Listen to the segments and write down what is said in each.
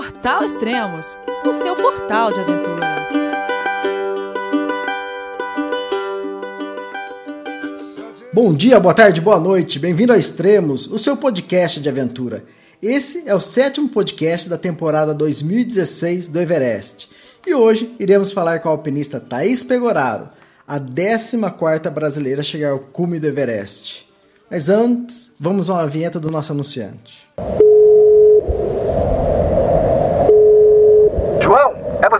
Portal Extremos, o seu portal de aventura. Bom dia, boa tarde, boa noite. Bem-vindo a Extremos, o seu podcast de aventura. Esse é o sétimo podcast da temporada 2016 do Everest. E hoje iremos falar com a alpinista Thaís Pegoraro, a 14ª brasileira a chegar ao cume do Everest. Mas antes, vamos a uma vinheta do nosso anunciante. João, é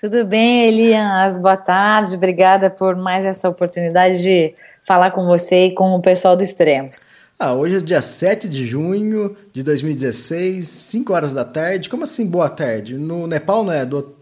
Tudo bem, Elias? Boa tarde. Obrigada por mais essa oportunidade de falar com você e com o pessoal do Extremos. Ah, hoje é dia 7 de junho de 2016, 5 horas da tarde. Como assim boa tarde? No Nepal não é do...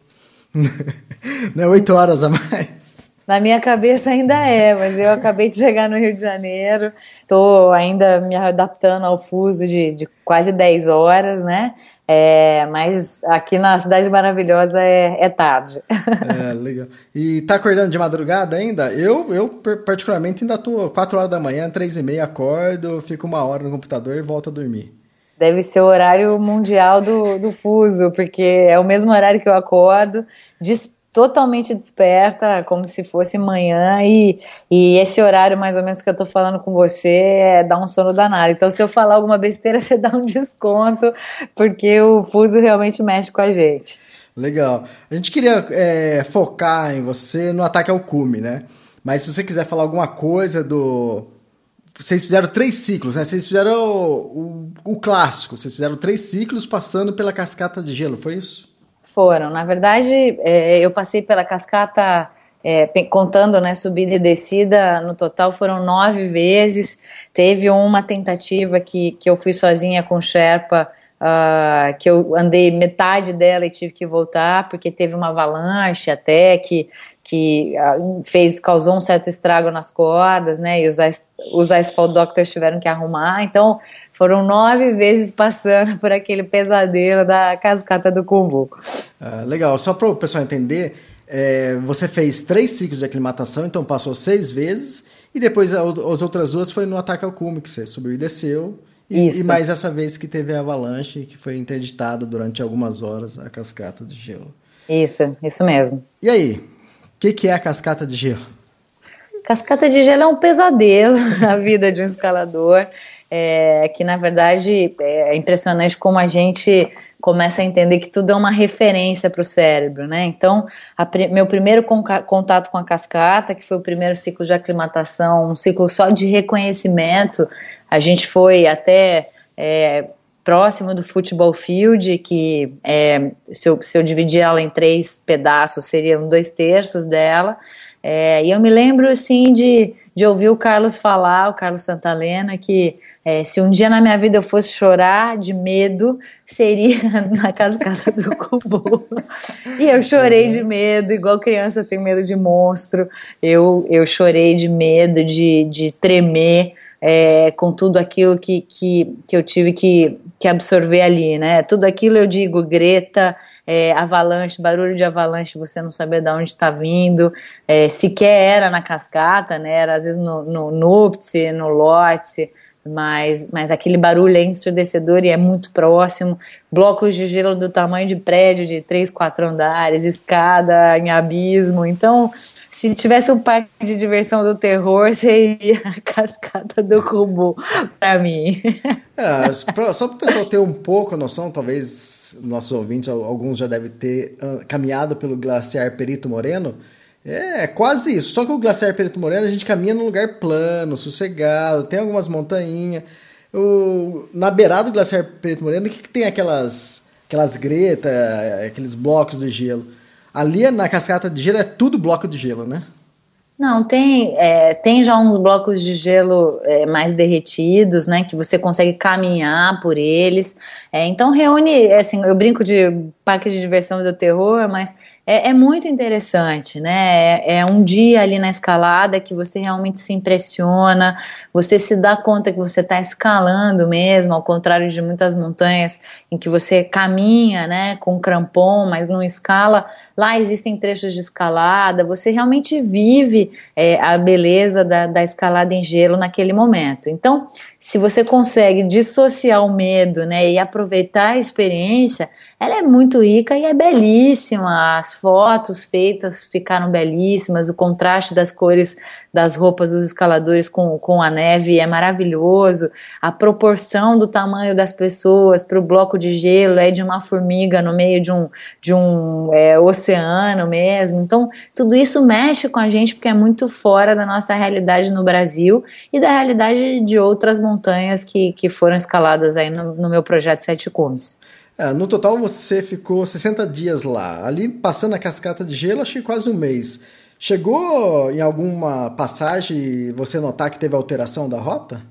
não é 8 horas a mais? Na minha cabeça ainda é, mas eu acabei de chegar no Rio de Janeiro, estou ainda me adaptando ao fuso de, de quase 10 horas, né? É, mas aqui na Cidade Maravilhosa é, é tarde. É, legal. E tá acordando de madrugada ainda? Eu, eu particularmente, ainda tô 4 horas da manhã, 3 e meia, acordo, fico uma hora no computador e volto a dormir. Deve ser o horário mundial do, do fuso, porque é o mesmo horário que eu acordo, totalmente desperta, como se fosse manhã, e, e esse horário mais ou menos que eu tô falando com você é dar um sono danado. Então, se eu falar alguma besteira, você dá um desconto, porque o fuso realmente mexe com a gente. Legal. A gente queria é, focar em você no ataque ao cume, né? Mas se você quiser falar alguma coisa do. Vocês fizeram três ciclos, né? Vocês fizeram o, o, o clássico, vocês fizeram três ciclos passando pela cascata de gelo, foi isso? Foram. Na verdade, é, eu passei pela cascata, é, contando né, subida e descida, no total foram nove vezes. Teve uma tentativa que, que eu fui sozinha com o Sherpa, uh, que eu andei metade dela e tive que voltar, porque teve uma avalanche até que, que uh, fez, causou um certo estrago nas cordas, né? E os, os Asphalt Doctors tiveram que arrumar. Então, foram nove vezes passando por aquele pesadelo da cascata do Cumbuco. Ah, legal, só para o pessoal entender, é, você fez três ciclos de aclimatação, então passou seis vezes, e depois as outras duas foi no ataque ao cume, que você subiu e desceu. E, e, mais essa vez que teve a avalanche, que foi interditada durante algumas horas a cascata de gelo. Isso, isso mesmo. E aí, o que, que é a cascata de gelo? Cascata de gelo é um pesadelo na vida de um escalador é, que na verdade é impressionante como a gente começa a entender que tudo é uma referência para o cérebro, né? Então, meu primeiro contato com a cascata, que foi o primeiro ciclo de aclimatação, um ciclo só de reconhecimento, a gente foi até é, próximo do futebol field, que é, se, eu, se eu dividir ela em três pedaços, seriam dois terços dela. É, e eu me lembro, assim, de, de ouvir o Carlos falar, o Carlos Santalena, que é, se um dia na minha vida eu fosse chorar de medo, seria na cascata do Cubu. e eu chorei de medo, igual criança tem medo de monstro. Eu, eu chorei de medo, de, de tremer. É, com tudo aquilo que, que, que eu tive que, que absorver ali, né? Tudo aquilo eu digo, Greta, é, avalanche, barulho de avalanche, você não saber de onde está vindo, é, sequer era na cascata, né? Era às vezes no, no Nuptse, no Lotse, mas, mas aquele barulho é ensurdecedor e é muito próximo. Blocos de gelo do tamanho de prédio de três, quatro andares, escada em abismo. Então, se tivesse um parque de diversão do terror, seria a cascata do Cubu para mim. É, só para o pessoal ter um pouco a noção, talvez nossos ouvintes, alguns já devem ter ah, caminhado pelo glaciar Perito Moreno. É, quase isso. Só que o Glaciar Perito Moreno a gente caminha num lugar plano, sossegado, tem algumas montanhas. O, na beirada do Glaciar Perito Moreno, que, que tem aquelas, aquelas gretas, aqueles blocos de gelo? Ali na cascata de gelo é tudo bloco de gelo, né? Não, tem, é, tem já uns blocos de gelo é, mais derretidos, né, que você consegue caminhar por eles. É, então reúne, assim, eu brinco de parque de diversão do terror, mas é, é muito interessante, né? É, é, um dia ali na escalada que você realmente se impressiona, você se dá conta que você está escalando mesmo, ao contrário de muitas montanhas em que você caminha, né, com crampon, mas não escala. Lá existem trechos de escalada, você realmente vive é, a beleza da, da escalada em gelo naquele momento. Então, se você consegue dissociar o medo, né, e aproveitar a experiência, ela é muito rica e é belíssima. As fotos feitas ficaram belíssimas, o contraste das cores das roupas dos escaladores com, com a neve é maravilhoso. A proporção do tamanho das pessoas para o bloco de gelo é de uma formiga no meio de um, de um é, oceano mesmo. Então, tudo isso mexe com a gente porque é muito fora da nossa realidade no Brasil e da realidade de outras montanhas que, que foram escaladas aí no, no meu projeto Sete Cumes. É, no total você ficou 60 dias lá. Ali passando a cascata de gelo, que quase um mês. Chegou em alguma passagem você notar que teve alteração da rota?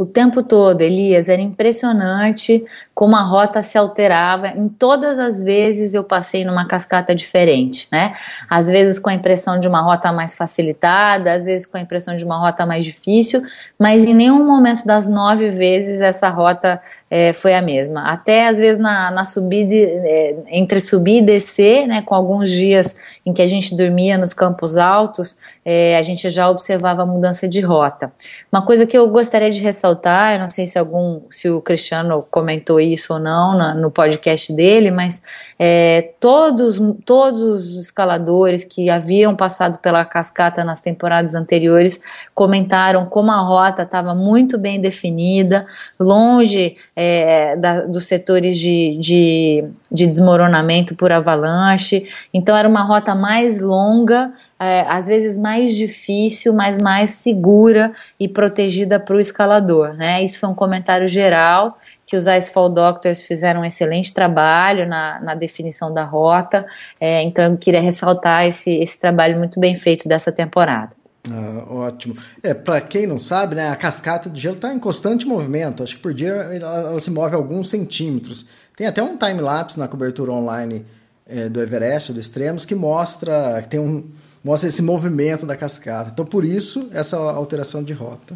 O tempo todo, Elias, era impressionante como a rota se alterava. Em todas as vezes eu passei numa cascata diferente, né? Às vezes com a impressão de uma rota mais facilitada, às vezes com a impressão de uma rota mais difícil, mas em nenhum momento das nove vezes essa rota é, foi a mesma. Até às vezes na, na subida, é, entre subir e descer, né? Com alguns dias em que a gente dormia nos campos altos, é, a gente já observava a mudança de rota. Uma coisa que eu gostaria de ressaltar, eu não sei se algum, se o Cristiano comentou isso ou não na, no podcast dele, mas é, todos, todos os escaladores que haviam passado pela cascata nas temporadas anteriores comentaram como a rota estava muito bem definida, longe é, da, dos setores de, de, de desmoronamento por avalanche, então era uma rota mais longa é, às vezes mais difícil, mas mais segura e protegida para o escalador. Né? Isso foi um comentário geral que os Icefall Doctors fizeram um excelente trabalho na, na definição da rota, é, então eu queria ressaltar esse, esse trabalho muito bem feito dessa temporada. Ah, ótimo. É, para quem não sabe, né, a cascata de gelo está em constante movimento. Acho que por dia ela, ela, se move alguns centímetros. Tem até um time-lapse na cobertura online é, do Everest, do Extremos, que mostra, tem um, mostra esse movimento da cascata. Então, por isso, essa alteração de rota.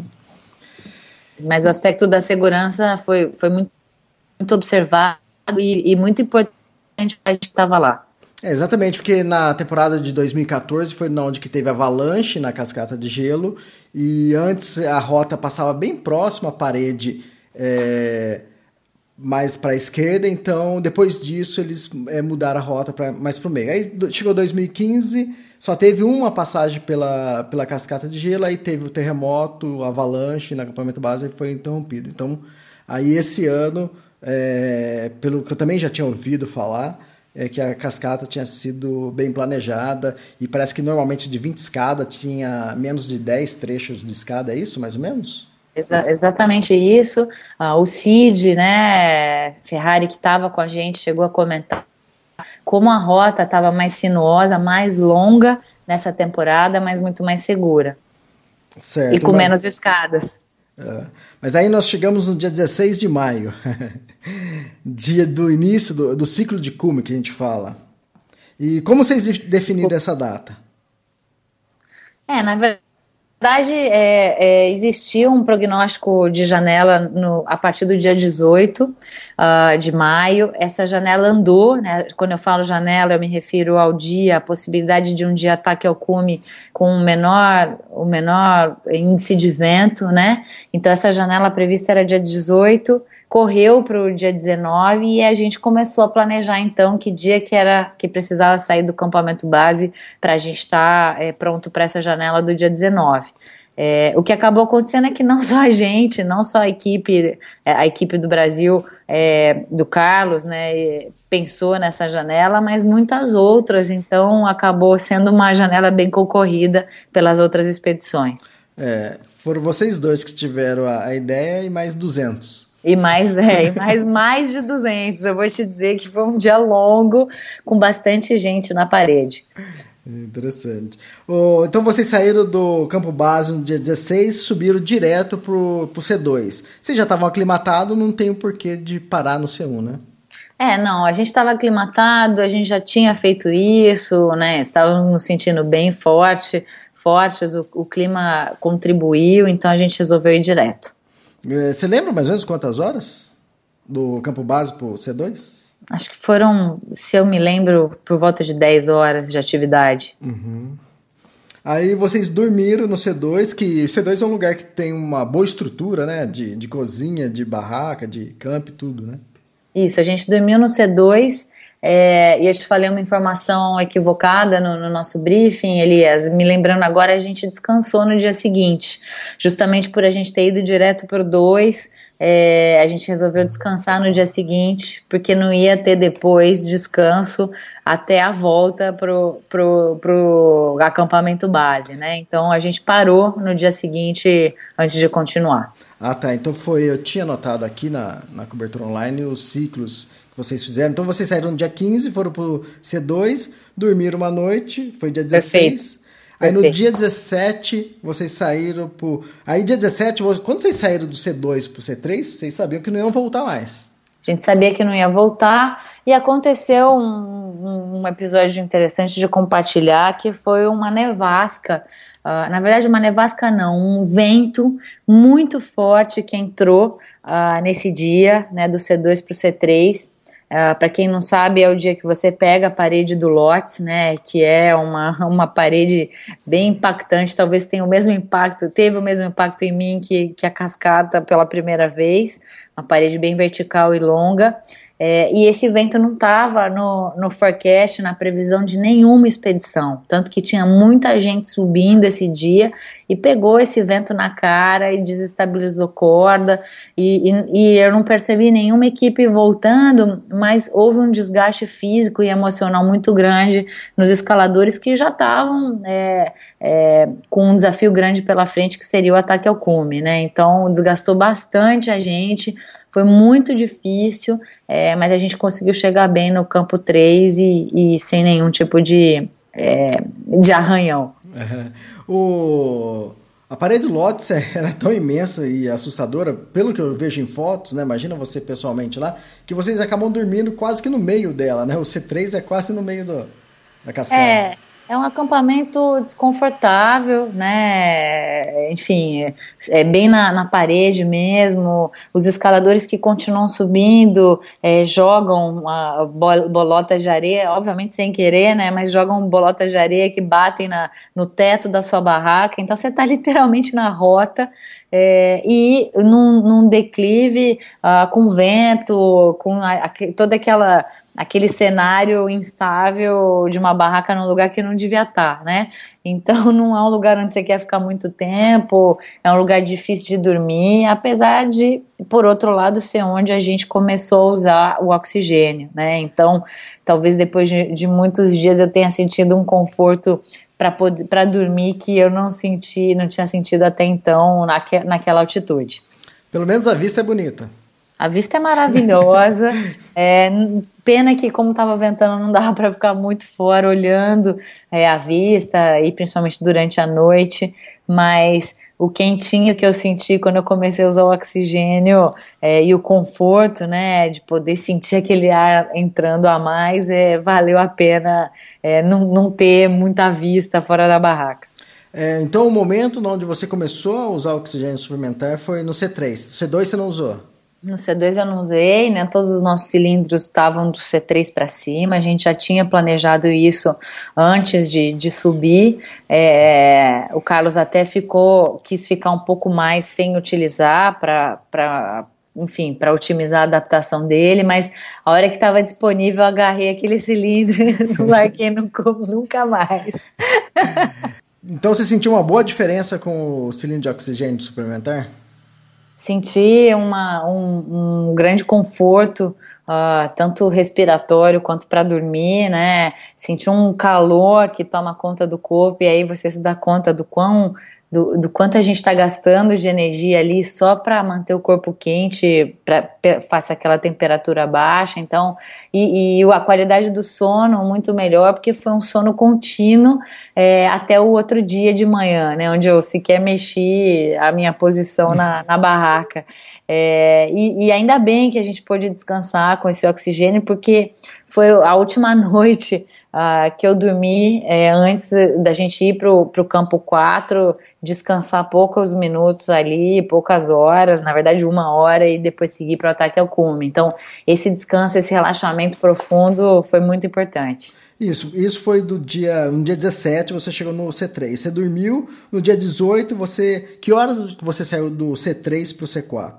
Mas o aspecto da segurança foi, foi muito, muito observado e, e muito importante para a gente que estava lá. É, exatamente, porque na temporada de 2014 foi onde que teve avalanche na cascata de gelo e antes a rota passava bem próximo à parede é, mais para a esquerda, então depois disso eles é, mudaram a rota pra, mais para o meio. Aí chegou 2015, só teve uma passagem pela, pela cascata de gelo, aí teve o terremoto, avalanche no acampamento base e foi interrompido. Então, aí esse ano, é, pelo que eu também já tinha ouvido falar, é que a cascata tinha sido bem planejada e parece que normalmente de 20 escadas tinha menos de 10 trechos de escada, é isso mais ou menos? Exa exatamente isso. Ah, o Cid, né, Ferrari, que estava com a gente, chegou a comentar como a rota estava mais sinuosa, mais longa nessa temporada, mas muito mais segura. Certo, e com mas... menos escadas. É, mas aí nós chegamos no dia 16 de maio, dia do início do, do ciclo de cume que a gente fala. E como vocês definiram Desculpa. essa data? É, na verdade verdade, é, é, existia um prognóstico de janela no, a partir do dia 18 uh, ah, de maio. Essa janela andou, né? quando eu falo janela, eu me refiro ao dia, a possibilidade de um dia ataque ao cume com o menor, o menor índice de vento, né? Então, essa janela prevista era dia 18 correu para o dia 19 e a gente começou a planejar então que dia que era que precisava sair do campamento base para a gente estar tá, é, pronto para essa janela do dia 19. É, o que acabou acontecendo é que não só a gente, não só a equipe, é, a equipe do Brasil, é, do Carlos, né, pensou nessa janela, mas muitas outras, então acabou sendo uma janela bem concorrida pelas outras expedições. É, foram vocês dois que tiveram a, a ideia e mais 200. E mais, é, e mais, mais de 200. Eu vou te dizer que foi um dia longo, com bastante gente na parede. Interessante. Oh, então vocês saíram do campo base no dia 16 subiram direto pro, pro C2. Vocês já estavam aclimatados, não tem o porquê de parar no C1, né? É, não, a gente estava aclimatado, a gente já tinha feito isso, né? Estávamos nos sentindo bem forte, fortes, o, o clima contribuiu, então a gente resolveu ir direto. É, você lembra mais ou menos quantas horas do campo base pro C2? Acho que foram, se eu me lembro, por volta de 10 horas de atividade. Uhum. Aí vocês dormiram no C2, que o C2 é um lugar que tem uma boa estrutura, né? De, de cozinha, de barraca, de camp, tudo, né? Isso, a gente dormiu no C2 é, e eu te falei uma informação equivocada no, no, nosso briefing, Elias. Me lembrando agora, a gente descansou no dia seguinte, justamente por a gente ter ido direto para o 2 é, a gente resolveu descansar no dia seguinte, porque não ia ter depois descanso até a volta pro, pro, pro acampamento base, né? Então a gente parou no dia seguinte antes de continuar. Ah, tá. Então foi. Eu tinha anotado aqui na, na cobertura online os ciclos que vocês fizeram. Então vocês saíram no dia 15, foram pro C2, dormiram uma noite, foi dia 16. Perfeito. Aí no dia 17, vocês saíram pro. Aí dia 17, quando vocês saíram do C2 pro C3, vocês sabiam que não iam voltar mais. A gente sabia que não ia voltar e aconteceu um, um episódio interessante de compartilhar que foi uma nevasca. Uh, na verdade, uma nevasca não, um vento muito forte que entrou uh, nesse dia, né, do C2 para o C3. Uh, ah, para quem não sabe, é o dia que você pega a parede do Lotes, né? Que é uma, uma parede bem impactante, talvez tenha o mesmo impacto, teve o mesmo impacto em mim que, que a cascata pela primeira vez, uma parede bem vertical e longa. É, e esse vento não estava no, no forecast, na previsão de nenhuma expedição. Tanto que tinha muita gente subindo esse dia e pegou esse vento na cara e desestabilizou corda. E, e, e eu não percebi nenhuma equipe voltando, mas houve um desgaste físico e emocional muito grande nos escaladores que já estavam é, é, com um desafio grande pela frente, que seria o ataque ao cume. Né? Então desgastou bastante a gente, foi muito difícil, é, mas a gente conseguiu chegar bem no campo 3 e, e sem nenhum tipo de, é, de arranhão. O... A parede do Lotz era tão imensa e assustadora, pelo que eu vejo em fotos, né? Imagina você pessoalmente lá, que vocês acabam dormindo quase que no meio dela, né? O C3 é quase no meio do, da cascata. É, é um acampamento desconfortável, né? Enfim, é bem na, na parede mesmo. Os escaladores que continuam subindo é, jogam a bolota de areia, obviamente sem querer, né? Mas jogam bolotas de areia que batem na, no teto da sua barraca. Então você está literalmente na rota é, e num, num declive uh, com vento, com a, a, toda aquela aquele cenário instável de uma barraca num lugar que não devia estar, né? Então não é um lugar onde você quer ficar muito tempo, é um lugar difícil de dormir, apesar de, por outro lado, ser onde a gente começou a usar o oxigênio, né? Então, talvez depois de, de muitos dias eu tenha sentido um conforto para dormir que eu não senti, não tinha sentido até então naque, naquela altitude. Pelo menos a vista é bonita. A vista é maravilhosa. é, pena que, como estava ventando, não dava para ficar muito fora olhando é, a vista, e principalmente durante a noite. Mas o quentinho que eu senti quando eu comecei a usar o oxigênio é, e o conforto, né, de poder sentir aquele ar entrando a mais, é, valeu a pena é, não, não ter muita vista fora da barraca. É, então, o momento onde você começou a usar oxigênio suplementar foi no C3. No C2 você não usou? No C2 eu não usei, né? Todos os nossos cilindros estavam do C3 para cima. A gente já tinha planejado isso antes de, de subir. É, o Carlos até ficou, quis ficar um pouco mais sem utilizar para enfim, para otimizar a adaptação dele, mas a hora que estava disponível, eu agarrei aquele cilindro e não larguei nunca mais. então você sentiu uma boa diferença com o cilindro de oxigênio suplementar? Senti uma, um, um grande conforto, uh, tanto respiratório quanto para dormir, né? Senti um calor que toma conta do corpo e aí você se dá conta do quão do, do quanto a gente está gastando de energia ali só para manter o corpo quente, para face aquela temperatura baixa. Então, e, e, a qualidade do sono muito melhor, porque foi um sono contínuo é, até o outro dia de manhã, né? Onde eu sequer mexi a minha posição na, na barraca. É, e, e, ainda bem que a gente pôde descansar com esse oxigênio, porque foi a última noite uh, que eu dormi é, antes da gente ir para o campo 4, descansar poucos minutos ali, poucas horas, na verdade uma hora, e depois seguir para o ataque ao cume. Então, esse descanso, esse relaxamento profundo foi muito importante. Isso, isso foi do dia, no dia 17 você chegou no C3. Você dormiu, no dia 18 você, que horas você saiu do C3 para o C4?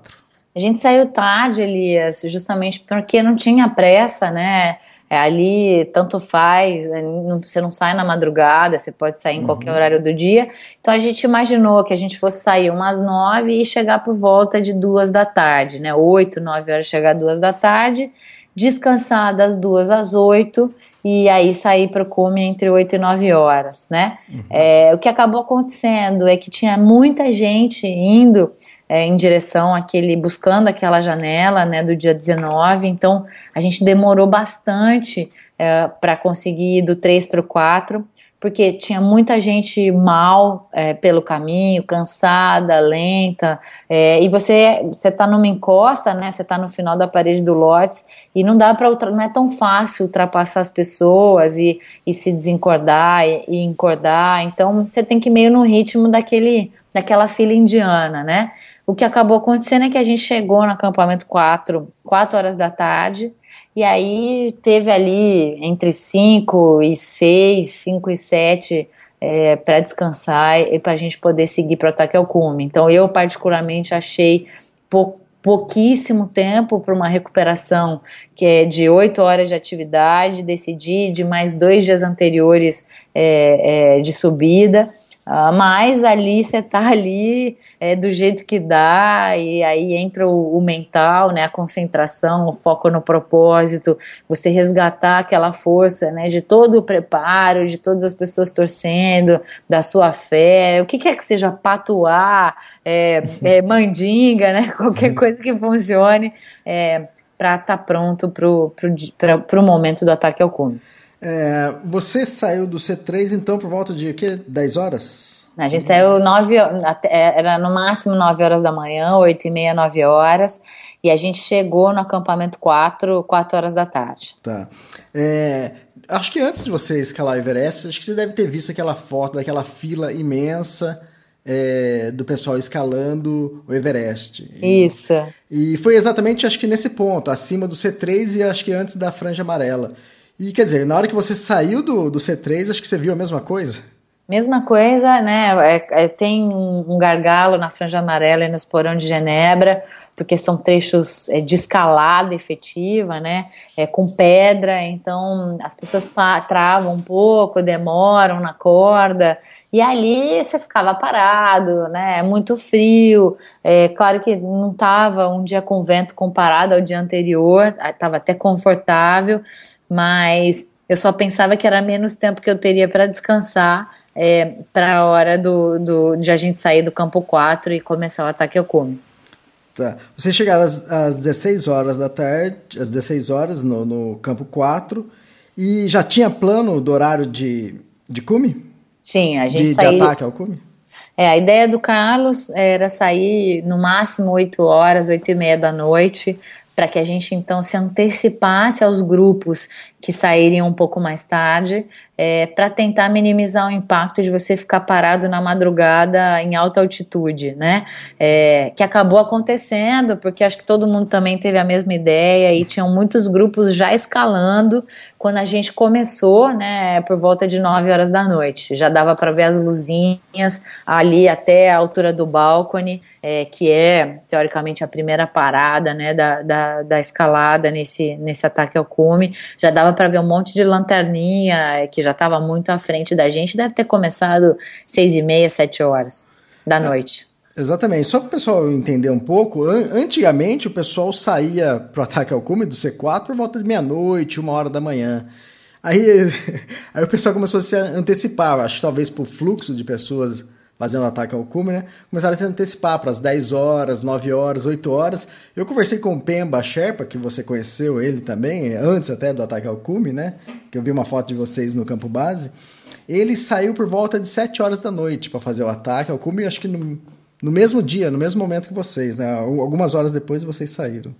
A gente saiu tarde, Elias, justamente porque não tinha pressa, né? É, ali tanto faz, né, você não sai na madrugada, você pode sair em uhum. qualquer horário do dia. Então a gente imaginou que a gente fosse sair umas nove e chegar por volta de duas da tarde, né? Oito, nove horas chegar duas da tarde, descansar das duas às oito e aí sair para o cume entre oito e nove horas, né? Uhum. É, o que acabou acontecendo é que tinha muita gente indo é, em direção àquele, buscando aquela janela né, do dia 19, então a gente demorou bastante é, para conseguir ir do 3 para o 4, porque tinha muita gente mal é, pelo caminho, cansada, lenta, é, e você você está numa encosta, né? Você está no final da parede do lotes e não dá para não é tão fácil ultrapassar as pessoas e, e se desencordar e, e encordar. Então você tem que ir meio no ritmo daquele daquela fila indiana, né? O que acabou acontecendo é que a gente chegou no acampamento 4, 4 horas da tarde, e aí teve ali entre 5 e 6, 5 e 7 é, para descansar e para a gente poder seguir para o ataque ao cume. Então eu particularmente achei pou, pouquíssimo tempo para uma recuperação que é de 8 horas de atividade, decidi de mais dois dias anteriores é, é, de subida. Uh, mas ali você tá ali é, do jeito que dá, e aí entra o, o, mental, né, a concentração, o foco no propósito, você resgatar aquela força né, de todo o preparo, de todas as pessoas torcendo, da sua fé, o que quer que seja patuar, é, é, mandinga, né, qualquer coisa que funcione é, para estar tá pronto para o momento do ataque ao cume. É, você saiu do C3 então por volta de quê? 10 horas? A gente saiu 9 é, era no máximo 9 horas da manhã, 8 e meia, 9 horas, e a gente chegou no acampamento 4, 4 horas da tarde. Tá. É, acho que antes de você escalar o Everest, acho que você deve ter visto aquela foto daquela fila imensa é, do pessoal escalando o Everest. Isso. E, e foi exatamente, acho que nesse ponto, acima do C3 e acho que antes da franja amarela. E quer dizer, na hora que você saiu do, do C3, acho que você viu a mesma coisa? Mesma coisa, né? É, é, tem um gargalo na franja amarela e no esporão de Genebra, porque são trechos é, de escalada efetiva, né? É, com pedra, então as pessoas travam um pouco, demoram na corda, e ali você ficava parado, né? É muito frio. É claro que não estava um dia com vento comparado ao dia anterior, estava até confortável, mas eu só pensava que era menos tempo que eu teria para descansar é, para a hora do, do, de a gente sair do campo 4 e começar o ataque ao cume. Tá. Você chegaram às, às 16 horas da tarde, às 16 horas no, no campo 4, e já tinha plano do horário de, de cume? Tinha, a gente de, saiu... de ataque ao cume? É, a ideia do Carlos era sair no máximo 8 horas, 8 e meia da noite, para que a gente então se antecipasse aos grupos que sairiam um pouco mais tarde, é, para tentar minimizar o impacto de você ficar parado na madrugada em alta altitude, né? É, que acabou acontecendo, porque acho que todo mundo também teve a mesma ideia e tinham muitos grupos já escalando quando a gente começou, né, por volta de 9 horas da noite. Já dava para ver as luzinhas ali até a altura do balcone, é, que é, teoricamente, a primeira parada, né, da, da, da escalada nesse, nesse ataque ao cume. Já dava para ver um monte de lanterninha é, que já estava muito à frente da gente. Deve ter começado seis e meia, sete horas da noite. Exatamente. Só para o pessoal entender um pouco, antigamente o pessoal saía para o ataque ao cume do C4 por volta de meia-noite, uma hora da manhã. Aí, aí o pessoal começou a se antecipar, acho que talvez por fluxo de pessoas fazendo ataque ao cume, né? Começaram a se antecipar para as 10 horas, 9 horas, 8 horas. Eu conversei com o Pemba Sherpa, que você conheceu ele também, antes até do ataque ao cume, né? Que eu vi uma foto de vocês no campo base. Ele saiu por volta de 7 horas da noite para fazer o ataque ao cume, acho que no, no mesmo dia, no mesmo momento que vocês, né? Algumas horas depois vocês saíram.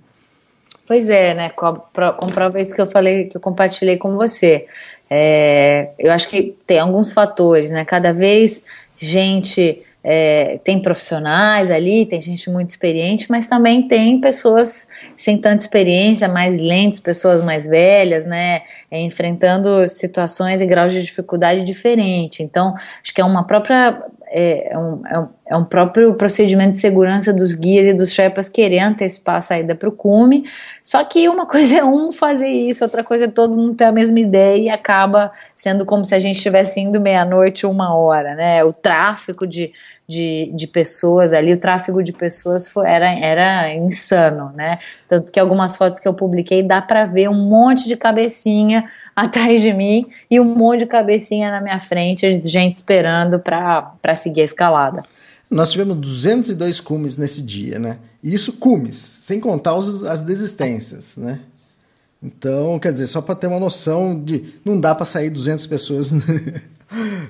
Pois é, né? Comprova isso que eu falei, que eu compartilhei com você. É, eu acho que tem alguns fatores, né? Cada vez gente é, tem profissionais ali, tem gente muito experiente, mas também tem pessoas sem tanta experiência, mais lentas, pessoas mais velhas, né, é, enfrentando situações e graus de dificuldade diferente. Então, acho que é uma própria é, é, um, é, um, é um próprio procedimento de segurança dos guias e dos Sherpas querer antecipar a saída para o cume. Só que uma coisa é um fazer isso, outra coisa é todo mundo ter a mesma ideia e acaba sendo como se a gente estivesse indo meia-noite, uma hora, né? O tráfico de, de, de pessoas ali, o tráfego de pessoas foi, era, era insano, né? Tanto que algumas fotos que eu publiquei dá para ver um monte de cabecinha atrás de mim e um monte de cabecinha na minha frente, gente esperando para seguir a escalada. Nós tivemos 202 cumes nesse dia, né? E isso cumes, sem contar os, as desistências, né? Então, quer dizer, só para ter uma noção de não dá para sair 200 pessoas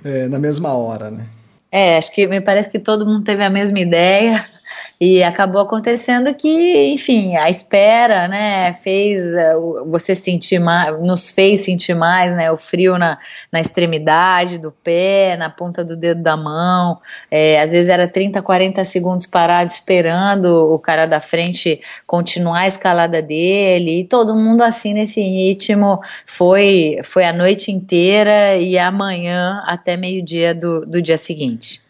é, na mesma hora, né? É, acho que me parece que todo mundo teve a mesma ideia. E acabou acontecendo que, enfim, a espera, né, fez uh, você sentir mais, nos fez sentir mais, né, o frio na, na extremidade do pé, na ponta do dedo da mão. É, às vezes era 30, 40 segundos parado esperando o cara da frente continuar a escalada dele. E todo mundo assim nesse ritmo. Foi, foi a noite inteira e amanhã até meio-dia do, do dia seguinte.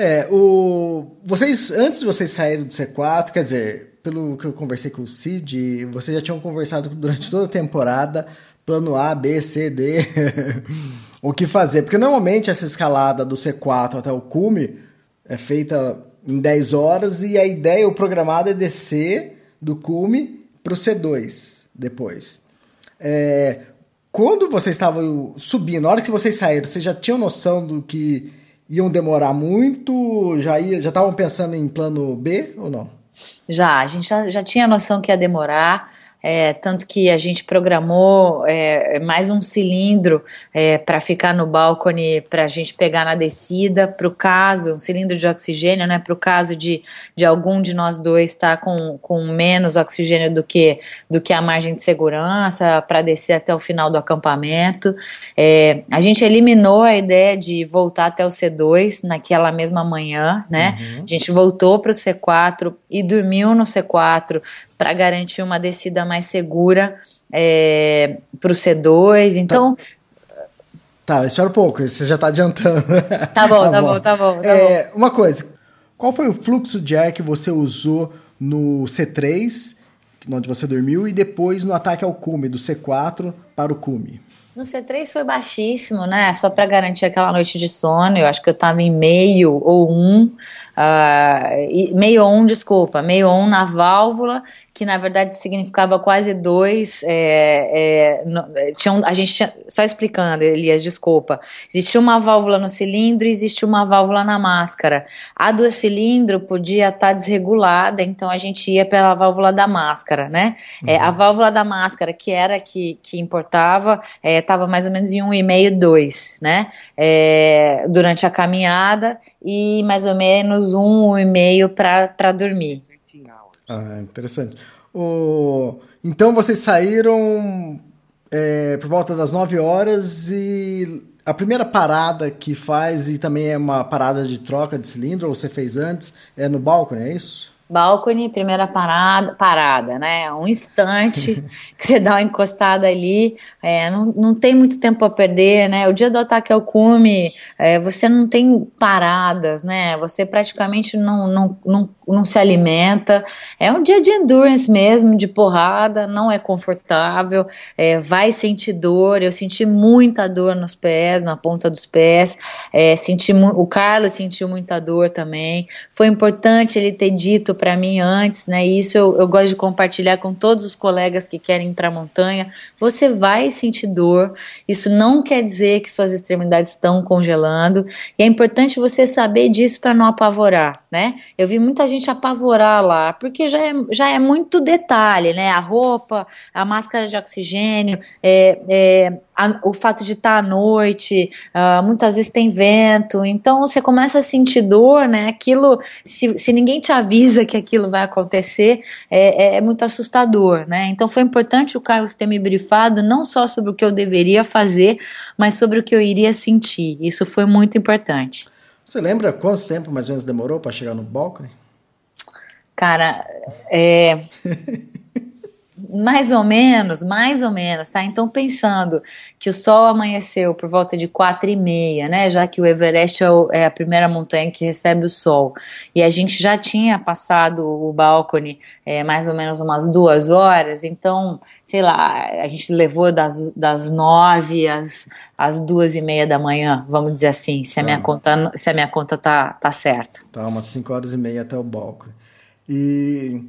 É, o... Vocês, antes de vocês saírem do C4, quer dizer, pelo que eu conversei com o Cid, vocês já tinham conversado durante toda a temporada, plano A, B, C, D, o que fazer. Porque normalmente essa escalada do C4 até o cume é feita em 10 horas e a ideia, o programado é descer do cume o C2 depois. É, quando vocês estavam subindo, na hora que vocês saíram, vocês já tinham noção do que iam demorar muito? Já ia, já estavam pensando em plano B ou não? Já, a gente já, já tinha noção que ia demorar. É, tanto que a gente programou é, mais um cilindro é, para ficar no balcone para a gente pegar na descida, para o caso, um cilindro de oxigênio, né, para o caso de, de algum de nós dois estar tá com, com menos oxigênio do que, do que a margem de segurança, para descer até o final do acampamento. É, a gente eliminou a ideia de voltar até o C2 naquela mesma manhã, né? Uhum. A gente voltou para o C4 e dormiu no C4 para garantir uma descida mais segura é, para o C2. Então. Tá, espera um pouco, você já está adiantando. Tá bom, tá, tá bom, bom, tá bom. Tá é, bom. Uma coisa, qual foi o fluxo de ar que você usou no C3, onde você dormiu, e depois no ataque ao cume, do C4 para o cume? No C3 foi baixíssimo, né? Só para garantir aquela noite de sono. Eu acho que eu estava em meio ou um, uh, meio ou um, desculpa, meio ou um na válvula que na verdade significava quase dois. É, é, tinha um, a gente tinha, só explicando, Elias, desculpa. Existia uma válvula no cilindro e existia uma válvula na máscara. A do cilindro podia estar tá desregulada, então a gente ia pela válvula da máscara, né? Uhum. É, a válvula da máscara, que era que, que importava, estava é, mais ou menos em 1,5, 2, né? É, durante a caminhada e mais ou menos 1,5 para dormir. Ah, interessante. O... Então vocês saíram é, por volta das 9 horas e a primeira parada que faz, e também é uma parada de troca de cilindro, ou você fez antes, é no balcone, é isso? balcone, primeira parada, parada, né? Um instante que você dá uma encostada ali, é, não, não tem muito tempo a perder, né? O dia do ataque ao cume, é, você não tem paradas, né? Você praticamente não, não, não não se alimenta. É um dia de endurance mesmo, de porrada, não é confortável, é, vai sentir dor. Eu senti muita dor nos pés, na ponta dos pés. É, senti o Carlos sentiu muita dor também. Foi importante ele ter dito para mim antes, né? Isso eu, eu gosto de compartilhar com todos os colegas que querem ir para a montanha. Você vai sentir dor. Isso não quer dizer que suas extremidades estão congelando. E é importante você saber disso para não apavorar, né? Eu vi muita gente apavorar lá, porque já é, já é muito detalhe, né? A roupa, a máscara de oxigênio, é, é a, o fato de estar à noite, uh, muitas vezes tem vento, então você começa a sentir dor, né? Aquilo, se, se ninguém te avisa que aquilo vai acontecer, é, é, é muito assustador, né? Então foi importante o Carlos ter me brifado não só sobre o que eu deveria fazer, mas sobre o que eu iria sentir. Isso foi muito importante. Você lembra quanto tempo mais ou menos demorou para chegar no balcone? Cara, é. mais ou menos, mais ou menos, tá? Então, pensando que o sol amanheceu por volta de quatro e meia, né? Já que o Everest é, o, é, a primeira montanha que recebe o sol. E a gente já tinha passado o balcone é, mais ou menos umas duas horas, então, sei lá, a gente levou das, das nove às, às duas e meia da manhã, vamos dizer assim, se a minha tá. conta, se a minha conta tá, tá certa. Tá, umas cinco horas e meia até o balcone. E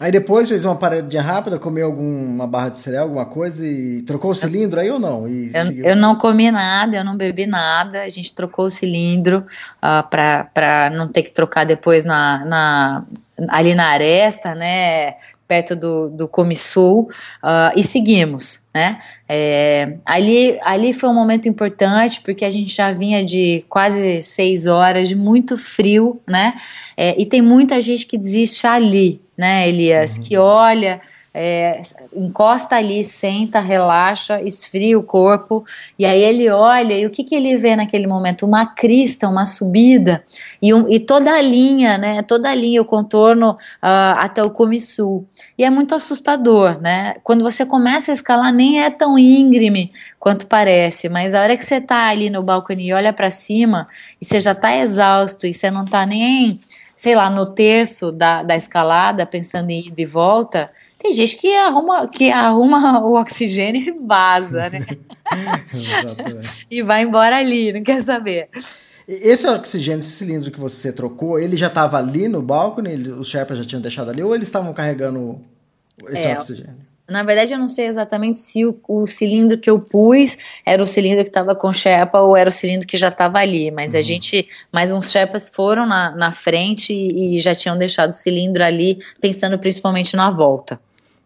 Aí depois fez uma paradinha rápida, comeu alguma barra de cereal, alguma coisa e trocou o cilindro aí ou não? Eu, eu, não comi nada, eu não bebi nada. A gente trocou o cilindro uh, para não ter que trocar depois na, na, ali na aresta, né? Perto do, do Comissul, uh, e seguimos, né? É, ali, ali foi um momento importante porque a gente já vinha de quase seis horas de muito frio, né? É, e tem muita gente que desiste ali, né, Elias? Uhum. Que olha, é, encosta ali, senta, relaxa, esfria o corpo, e aí ele olha, e o que, que ele vê naquele momento? Uma crista, uma subida, e, um, e toda a linha, né? Toda a linha, o contorno uh, até o Comissul. E é muito assustador, né? Quando você começa a escalar, nem é tão íngreme quanto parece, mas a hora que você tá ali no balcão e olha para cima, e você já tá exausto, e você não tá nem sei lá, no terço da, da escalada, pensando em ir de volta, tem gente que arruma, que arruma o oxigênio e vaza, né? e vai embora ali, não quer saber. Esse oxigênio, esse cilindro que você trocou, ele já estava ali no balcone? Os Sherpas já tinham deixado ali? Ou eles estavam carregando esse é, oxigênio? Na verdade, eu não sei exatamente se o, o cilindro que eu pus era o cilindro que estava com Sherpa ou era o cilindro que já estava ali. Mas uhum. a gente, mais uns Sherpas foram na, na frente e, e já tinham deixado o cilindro ali, pensando principalmente na volta.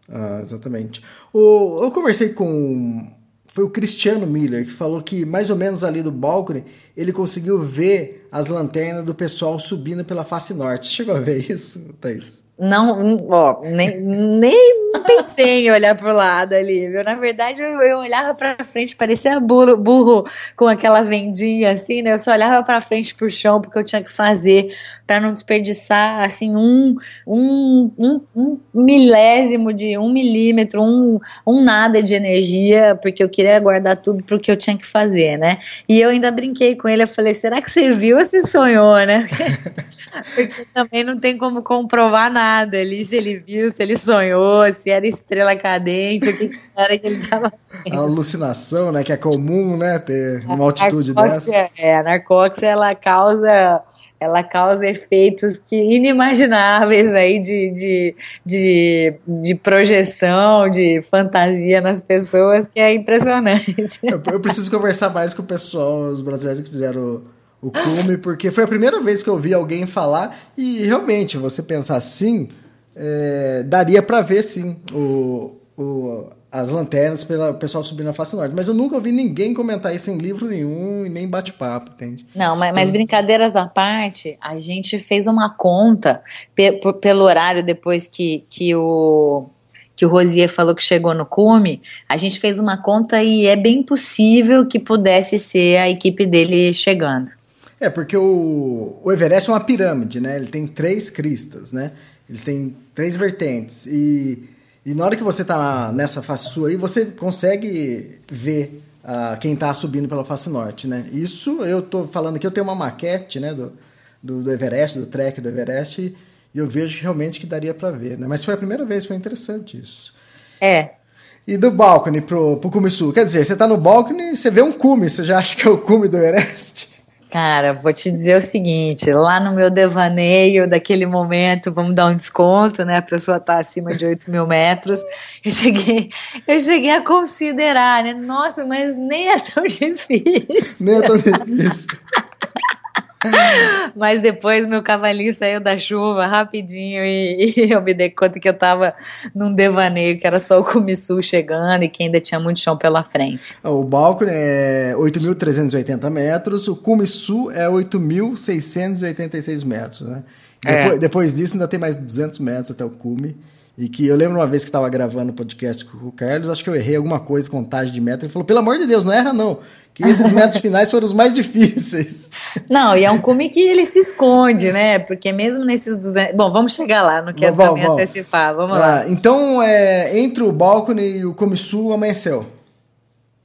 Ah, exatamente. O, eu conversei com foi o Cristiano Miller que falou que mais ou menos ali do balcone ele conseguiu ver as lanternas do pessoal subindo pela face norte. Você chegou a ver isso, Thaís? Não, ó, nem, nem pensei em olhar pro lado ali, viu? Na verdade, eu, eu olhava pra frente, parecia burro, burro com aquela vendinha assim, né? Eu só olhava pra frente pro chão porque eu tinha que fazer para não desperdiçar, assim, um, um, um, um, milésimo de um milímetro, um, um nada de energia, porque eu queria guardar tudo pro que eu tinha que fazer, né? E eu ainda brinquei com ele, eu falei, será que você viu ou você sonhou, né? porque também não tem como comprovar nada ali, se ele viu, se ele sonhou, se era estrela cadente, o que era que ele estava A alucinação, né, que é comum, né, ter uma altitude dessa. É, a narcóxia, ela causa ela causa efeitos que inimagináveis aí de, de, de, de, projeção, de fantasia nas pessoas, que é impressionante. Eu, eu preciso conversar mais com o pessoal, os brasileiros que fizeram o, cume, porque foi a primeira vez que eu vi alguém falar e realmente, você pensar assim, é, daria para ver sim o, o, as lanternas pelo pessoal subindo na face norte. Mas eu nunca ouvi ninguém comentar isso em livro nenhum e nem bate-papo, entende? Não, mas, mas, brincadeiras à parte, a gente fez uma conta pe pelo horário depois que, que o que o Rosier falou que chegou no cume, a gente fez uma conta e é bem possível que pudesse ser a equipe dele chegando. É, porque o, o Everest é uma pirâmide, né? Ele tem três cristas, né? Ele tem três vertentes. E, e na hora que você está nessa face sul aí, você consegue ver uh, quem está subindo pela face norte, né? Isso eu estou falando aqui, eu tenho uma maquete, né, do, do, do, Everest, do trek do Everest, e, E eu vejo realmente que daria para ver, né? Mas foi a primeira vez, foi interessante isso. É. E do balcone pro, pro cume sul? Quer dizer, você tá no balcone, você vê um cume, você já acha que é o cume do Everest? Cara, vou te dizer o seguinte, lá no meu devaneio daquele momento, vamos dar um desconto, né? A pessoa tá acima de 8 mil metros. Eu cheguei, eu cheguei a considerar, né? Nossa, mas nem é tão difícil. Nem é tão difícil. Mas depois meu cavalinho saiu da chuva rapidinho e, e, eu me dei conta que eu tava num devaneio que era só o Kumisu chegando e que ainda tinha muito chão pela frente. O balcone é 8.380 metros, o Kumisu é 8.686 metros, né? É. Depois, depois, disso ainda tem mais 200 metros até o cume. E que eu lembro uma vez que estava gravando o podcast com o Carlos, acho que eu errei alguma coisa, contagem de metros. Ele falou: pelo amor de Deus, não erra não. Que esses metros finais foram os mais difíceis. Não, e é um cume que ele se esconde, né? Porque mesmo nesses 200. Bom, vamos chegar lá, não quero vamos, também vamos. antecipar. Vamos ah, lá. Então, é, entre o balcone e o cume sul, amanheceu.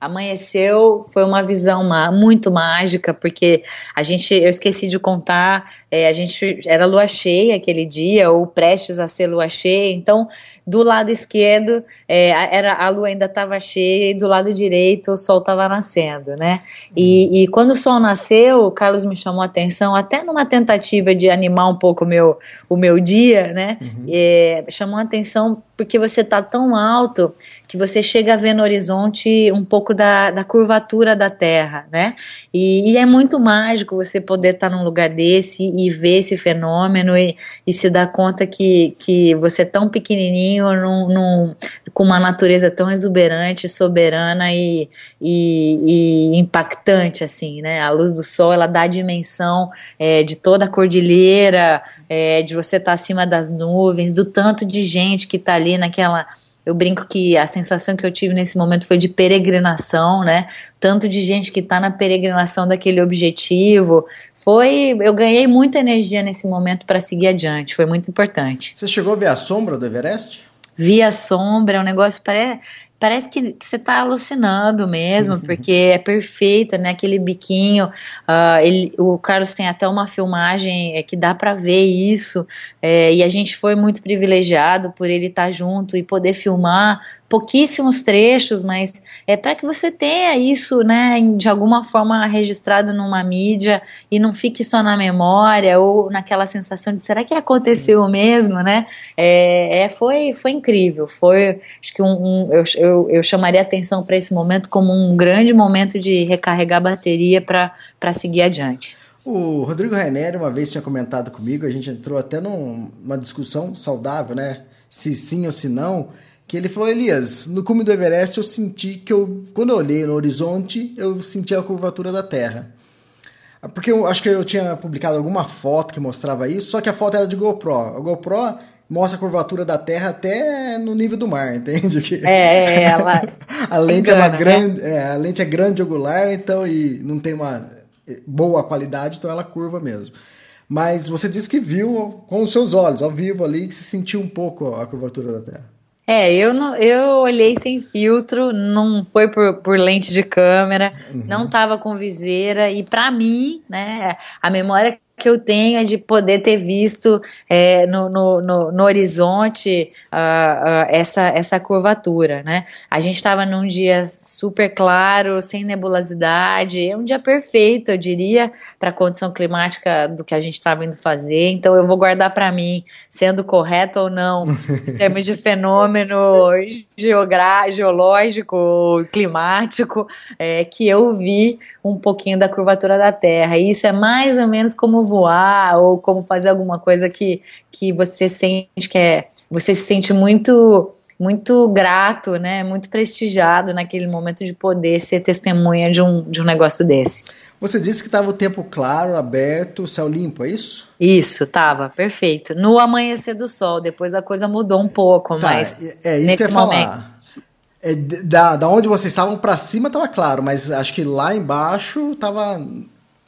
Amanheceu, foi uma visão muito mágica, porque a gente, eu esqueci de contar, é, a gente era lua cheia aquele dia, ou prestes a ser lua cheia, então do lado esquerdo é, era a lua ainda estava cheia e do lado direito o sol estava nascendo, né? E, e, quando o sol nasceu, o Carlos me chamou a atenção, até numa tentativa de animar um pouco o meu, o meu dia, né? Uhum. É, chamou a atenção porque você está tão alto que você chega a ver no horizonte um pouco da, da curvatura da Terra, né? E, e é muito mágico você poder estar tá num lugar desse e ver esse fenômeno e, e se dar conta que, que você é tão pequenininho, num, num, com uma natureza tão exuberante, soberana e, e, e, impactante, assim, né? A luz do sol, ela dá a dimensão é, de toda a cordilheira, é, de você estar tá acima das nuvens, do tanto de gente que está ali naquela. Eu brinco que a sensação que eu tive nesse momento foi de peregrinação, né? Tanto de gente que está na peregrinação daquele objetivo. Foi. Eu ganhei muita energia nesse momento para seguir adiante. Foi muito importante. Você chegou a ver a sombra do Everest? Vi a sombra, é um negócio. Parece, parece que, que você está alucinando mesmo, uhum. porque é perfeito, né? Aquele biquinho. Uh, ele, o Carlos tem até uma filmagem é, que dá para ver isso, é, e a gente foi muito privilegiado por ele estar tá junto e poder filmar pouquíssimos trechos, mas é para que você tenha isso, né, de alguma forma registrado numa mídia e não fique só na memória ou naquela sensação de será que aconteceu mesmo, né? É, é foi, foi incrível, foi acho que um, um eu, eu, eu chamaria atenção para esse momento como um grande momento de recarregar a bateria para seguir adiante. O Rodrigo Rainer uma vez tinha comentado comigo, a gente entrou até numa discussão saudável, né? Se sim ou se não que ele falou, Elias, no cume do Everest eu senti que eu, quando eu olhei no horizonte, eu senti a curvatura da Terra. Porque eu acho que eu tinha publicado alguma foto que mostrava isso, só que a foto era de GoPro. A GoPro mostra a curvatura da Terra até no nível do mar, entende? Que é, é ela a lente engana, é uma grande, né? é, a lente é grande angular, então e não tem uma boa qualidade, então ela curva mesmo. Mas você disse que viu com os seus olhos, ao vivo ali, que se sentiu um pouco a curvatura da Terra. É, eu, não, eu olhei sem filtro, não foi por, por lente de câmera, uhum. não tava com viseira, e para mim, né, a memória que eu tenho é de poder ter visto é, no, no, no, no, horizonte uh, uh, essa, essa curvatura, né? A gente estava num dia super claro, sem nebulosidade, é um dia perfeito, eu diria, para a condição climática do que a gente estava indo fazer. Então eu vou guardar para mim, sendo correto ou não, em termos de fenômeno geológico, climático, é, que eu vi um pouquinho da curvatura da Terra. E isso é mais ou menos como voar ou como fazer alguma coisa que, que você sente que é. Você se sente muito muito grato, né? Muito prestigiado naquele momento de poder ser testemunha de um, de um negócio desse. Você disse que estava o tempo claro, aberto, céu limpo, é isso? Isso, tava, perfeito. No amanhecer do sol, depois a coisa mudou um pouco, tá, mas é, é isso nesse que eu momento. Falar. É, da, da onde vocês estavam para cima tava claro, mas acho que lá embaixo tava,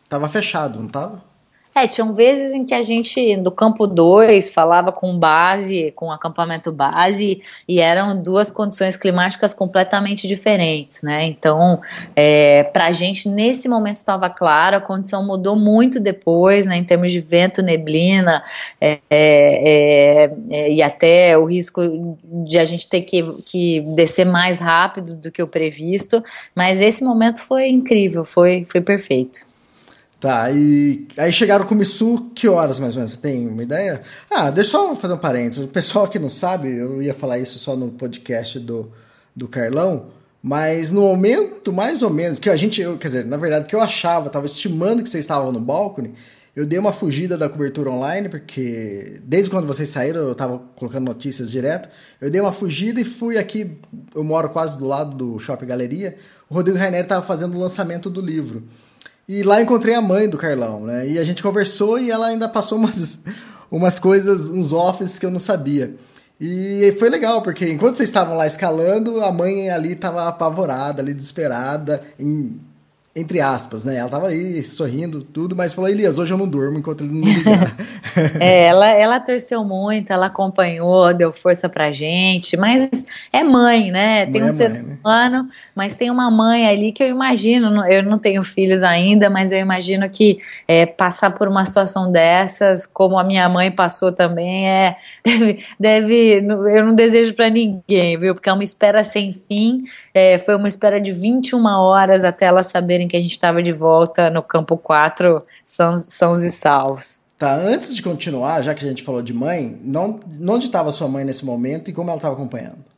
tava fechado, não tava? É, tinham vezes em que a gente, do campo 2, falava com base, com acampamento base, e eram duas condições climáticas completamente diferentes, né? Então, é, pra gente, nesse momento estava claro, a condição mudou muito depois, né, em termos de vento, neblina, é, é, é e até o risco de a gente ter que, que descer mais rápido do que o previsto, mas esse momento foi incrível, foi, foi perfeito. Tá, e aí chegaram com o Missu, que horas mais ou menos? Você tem uma ideia? Ah, deixa eu só fazer um parênteses. O pessoal que não sabe, eu ia falar isso só no podcast do, do Carlão, mas no momento, mais ou menos, que a gente, eu, quer dizer, na verdade, que eu achava, estava estimando que vocês estavam no balcone, eu dei uma fugida da cobertura online, porque desde quando vocês saíram, eu estava colocando notícias direto. Eu dei uma fugida e fui aqui. Eu moro quase do lado do Shopping Galeria. O Rodrigo Rainer estava fazendo o lançamento do livro. E lá encontrei a mãe do Carlão, né? E a gente conversou e ela ainda passou umas, umas coisas, uns offs que eu não sabia. E foi legal, porque enquanto vocês estavam lá escalando, a mãe ali estava apavorada, ali desesperada, em entre aspas, né? Ela tava aí sorrindo, tudo, mas falou, Elias, hoje eu não durmo enquanto ele não ligar. é, ela, ela torceu muito, ela acompanhou, deu força pra gente, mas é mãe, né? Tem mãe um é ser né? humano, mas tem uma mãe ali que eu imagino, eu não tenho filhos ainda, mas eu imagino que é, passar por uma situação dessas, como a minha mãe passou também, é deve, deve eu não desejo para ninguém, viu? Porque é uma espera sem fim, é, foi uma espera de 21 horas até ela saber saberem que a gente estava de volta no campo 4, sãos, sãos e salvos. Tá, antes de continuar, já que a gente falou de mãe, não, onde estava sua mãe nesse momento e como ela estava acompanhando?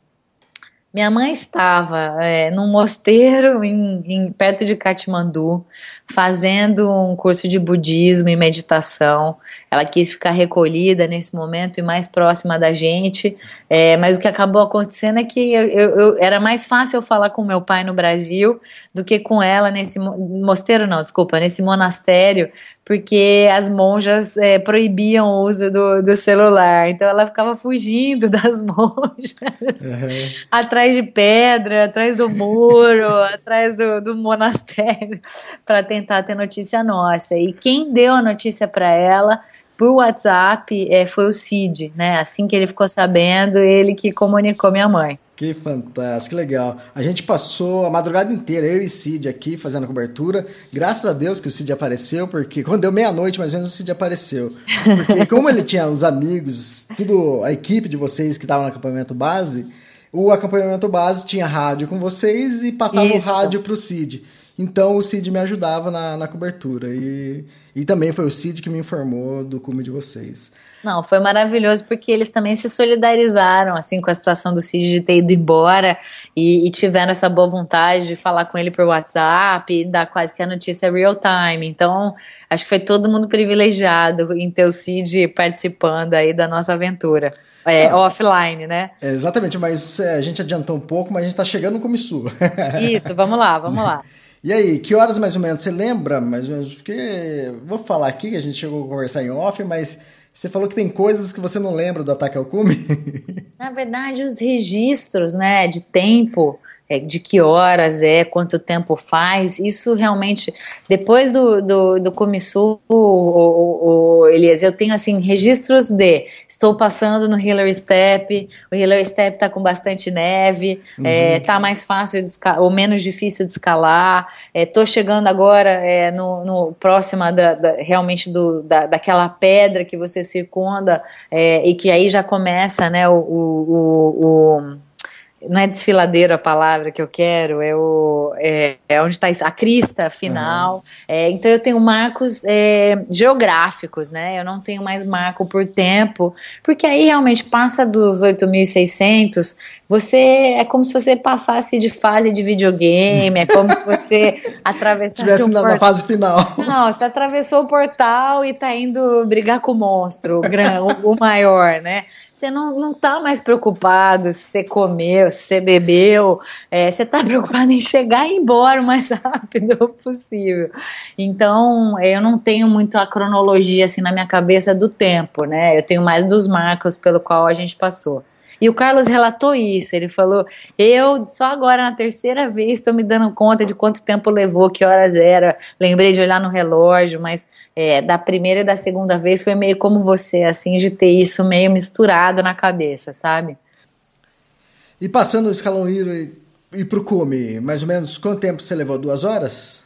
Minha mãe estava é, num mosteiro em, em, perto de Katmandu, fazendo um curso de budismo e meditação. Ela quis ficar recolhida nesse momento e mais próxima da gente, é, mas o que acabou acontecendo é que eu, eu, eu, era mais fácil eu falar com meu pai no Brasil do que com ela nesse mosteiro, não, desculpa, nesse monastério, porque as monjas é, proibiam o uso do, do, celular. Então ela ficava fugindo das monjas, uhum. atrás de pedra, atrás do muro, atrás do, do monastério, para tentar ter notícia nossa. E quem deu a notícia para ela por WhatsApp é, foi o Cid, né? Assim que ele ficou sabendo, ele que comunicou minha mãe. Que fantástico, que legal. A gente passou a madrugada inteira, eu e Cid aqui, fazendo cobertura. Graças a Deus que o Cid apareceu, porque quando deu meia-noite, mais ou menos, o Cid apareceu. Porque como ele tinha os amigos, tudo, a equipe de vocês que estavam no acampamento base, o acampamento base tinha rádio com vocês e passava Isso. o rádio para o Cid. Então o Cid me ajudava na, na cobertura. E, e também foi o Cid que me informou do cume de vocês. Não, foi maravilhoso porque eles também se solidarizaram assim com a situação do Cid de ter ido embora e, e tiveram essa boa vontade de falar com ele por WhatsApp e dar quase que a notícia real time. Então, acho que foi todo mundo privilegiado em ter o Cid participando aí da nossa aventura. É, ah, offline, né? Exatamente, mas é, a gente adiantou um pouco, mas a gente tá chegando no Comissu. Isso, vamos lá, vamos lá. E aí, que horas mais ou menos você lembra? Mais ou menos, porque vou falar aqui que a gente chegou a conversar em off, mas você falou que tem coisas que você não lembra do ataque ao cume? Na verdade, os registros, né, de tempo é, de que horas é, quanto tempo faz, isso realmente, depois do, do, do Comissu, o, o, o, Elias, eu tenho assim, registros de, estou passando no Hillary Step, o Hillary Step está com bastante neve, uhum. é, tá mais fácil, de ou menos difícil de escalar, estou é, chegando agora é, no, no próxima da, da, realmente do, da, daquela pedra que você circunda, é, e que aí já começa, né, o, o não é desfiladeiro a palavra que eu quero, é, o, é, é onde está a crista final. Uhum. É, então eu tenho marcos é, geográficos, né? Eu não tenho mais marco por tempo, porque aí realmente passa dos 8.600, você é como se você passasse de fase de videogame, é como se você atravessasse Estivesse um na, na, fase final. Não, você atravessou o portal e está indo brigar com o monstro, o, gran, o, o maior, né? você não, não tá mais preocupado se você comeu, se você bebeu, é, você tá preocupado em chegar e ir embora o mais rápido possível. Então, eu não tenho muito a cronologia assim na minha cabeça do tempo, né? Eu tenho mais dos marcos pelo qual a gente passou. E o Carlos relatou isso. Ele falou: Eu só agora na terceira vez estou me dando conta de quanto tempo levou, que horas era. Lembrei de olhar no relógio, mas é, da primeira e da segunda vez foi meio como você, assim, de ter isso meio misturado na cabeça, sabe? E passando o escalão ir, ir pro cume, mais ou menos quanto tempo você levou? Duas horas?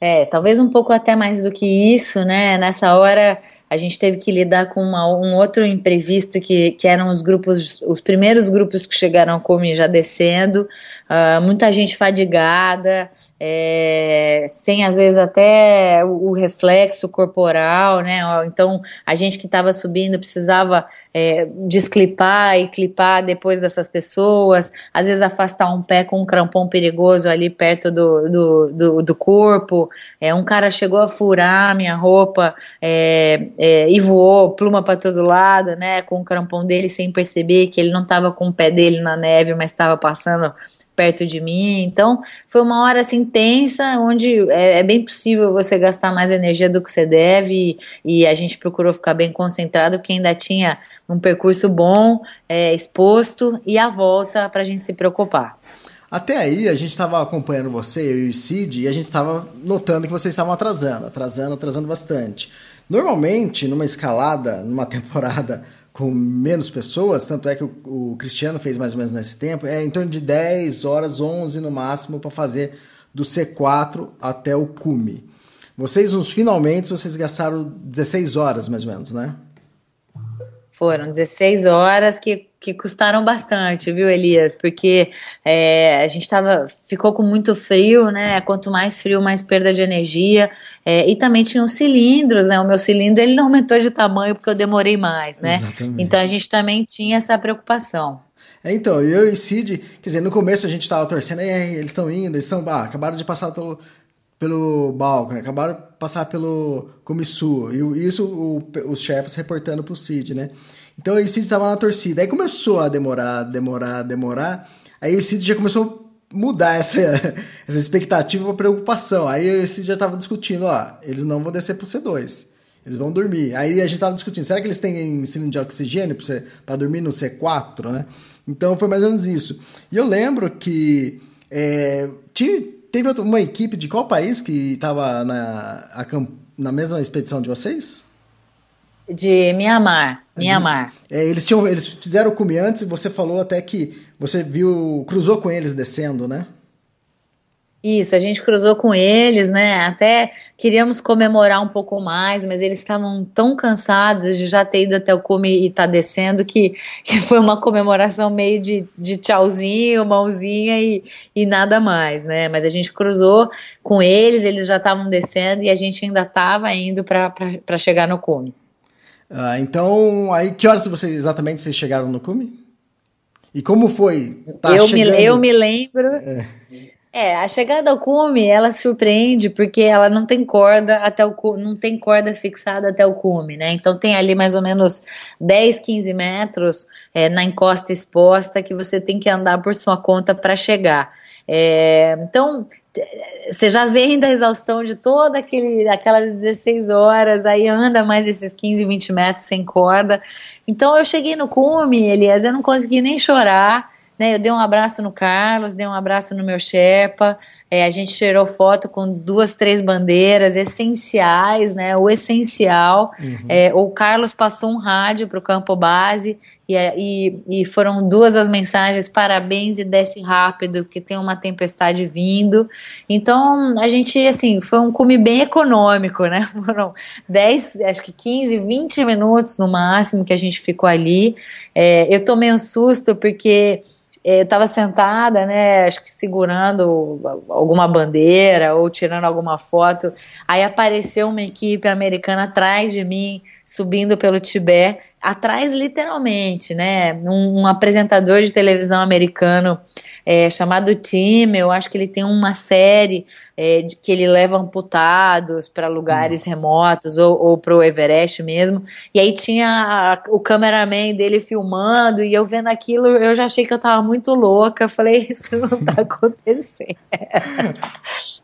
É, talvez um pouco até mais do que isso, né? Nessa hora a gente teve que lidar com uma, um outro imprevisto que, que eram os grupos, os primeiros grupos que chegaram como já descendo, uh, muita gente fadigada, é, sem às vezes até o, o, reflexo corporal, né? Então a gente que estava subindo precisava é, desclipar e clipar depois dessas pessoas, às vezes afastar um pé com um crampão perigoso ali perto do, do, do, do corpo. É, um cara chegou a furar minha roupa é, é e voou pluma para todo lado, né? Com o crampão dele sem perceber que ele não estava com o pé dele na neve, mas estava passando perto de mim. Então, foi uma hora assim tensa, onde é, é, bem possível você gastar mais energia do que você deve, e, a gente procurou ficar bem concentrado, porque ainda tinha um percurso bom, é, exposto, e a volta para a gente se preocupar. Até aí, a gente estava acompanhando você, eu e o Cid, e a gente estava notando que vocês estavam atrasando, atrasando, atrasando bastante. Normalmente, numa escalada, numa temporada com menos pessoas, tanto é que o, o, Cristiano fez mais ou menos nesse tempo, é em torno de 10 horas, 11 no máximo, para fazer do C4 até o cume. Vocês, nos finalmente, vocês gastaram 16 horas mais ou menos, né? Foram 16 horas que, que custaram bastante, viu, Elias? Porque é, a gente tava, ficou com muito frio, né? Quanto mais frio, mais perda de energia. É, e também tinha os cilindros, né? O meu cilindro ele não aumentou de tamanho porque eu demorei mais, né? Exatamente. Então a gente também tinha essa preocupação. É, então, eu e Cid, quer dizer, no começo a gente estava torcendo, eles estão indo, eles estão, ah, acabaram de passar pelo, pelo balcão, né? acabaram de passar pelo Comissu, e isso o, os chefes reportando pro Cid, né? Então o Cid tava na torcida, aí começou a demorar, demorar, demorar, aí o Cid já começou a mudar essa, essa expectativa para preocupação, aí o Cid já tava discutindo, ó, eles não vão descer pro C2, eles vão dormir. Aí a gente tava discutindo, será que eles têm cilindro de oxigênio para dormir no C4, né? Então foi mais ou menos isso. E eu lembro que é, tinha, Teve uma equipe de qual país que estava na, na mesma expedição de vocês? De Mianmar. Mianmar. É, eles, tinham, eles fizeram o cume antes e você falou até que você viu, cruzou com eles descendo, né? Isso, a gente cruzou com eles, né? Até queríamos comemorar um pouco mais, mas eles estavam tão cansados de já ter ido até o cume e estar tá descendo que, que, foi uma comemoração meio de, de tchauzinho, mãozinha e, e nada mais, né? Mas a gente cruzou com eles, eles já estavam descendo e a gente ainda estava indo para chegar no cume. Ah, então, aí que horas vocês exatamente vocês chegaram no cume? E como foi? Tá eu, me, eu me lembro. É é, a chegada ao cume, ela surpreende porque ela não tem corda até o cume, não tem corda fixada até o cume, né? Então tem ali mais ou menos 10, 15 metros é, na encosta exposta que você tem que andar por sua conta para chegar. É, então, você já vem da exaustão de toda aquele, aquelas 16 horas, aí anda mais esses 15, 20 metros sem corda. Então eu cheguei no cume, Elias, eu não consegui nem chorar. Né, eu dei um abraço no Carlos, dei um abraço no meu Sherpa, é, a gente tirou foto com duas, três bandeiras essenciais, né? O essencial. Uhum. É, o Carlos passou um rádio para o campo base e, é, e, e, foram duas as mensagens: parabéns e desce rápido, porque tem uma tempestade vindo. Então a gente, assim, foi um cume bem econômico, né? Foram 10, acho que 15, 20 minutos no máximo que a gente ficou ali. É, eu tomei um susto porque eu estava sentada, né, acho que segurando alguma bandeira ou tirando alguma foto. Aí apareceu uma equipe americana atrás de mim, subindo pelo Tibete, atrás literalmente, né? Um, um apresentador de televisão americano é, chamado Tim, eu acho que ele tem uma série é, de, que ele leva amputados para lugares hum. remotos ou, ou para o Everest mesmo. E aí tinha a, o cameraman dele filmando e eu vendo aquilo, eu já achei que eu tava muito louca. Falei, isso não tá acontecendo.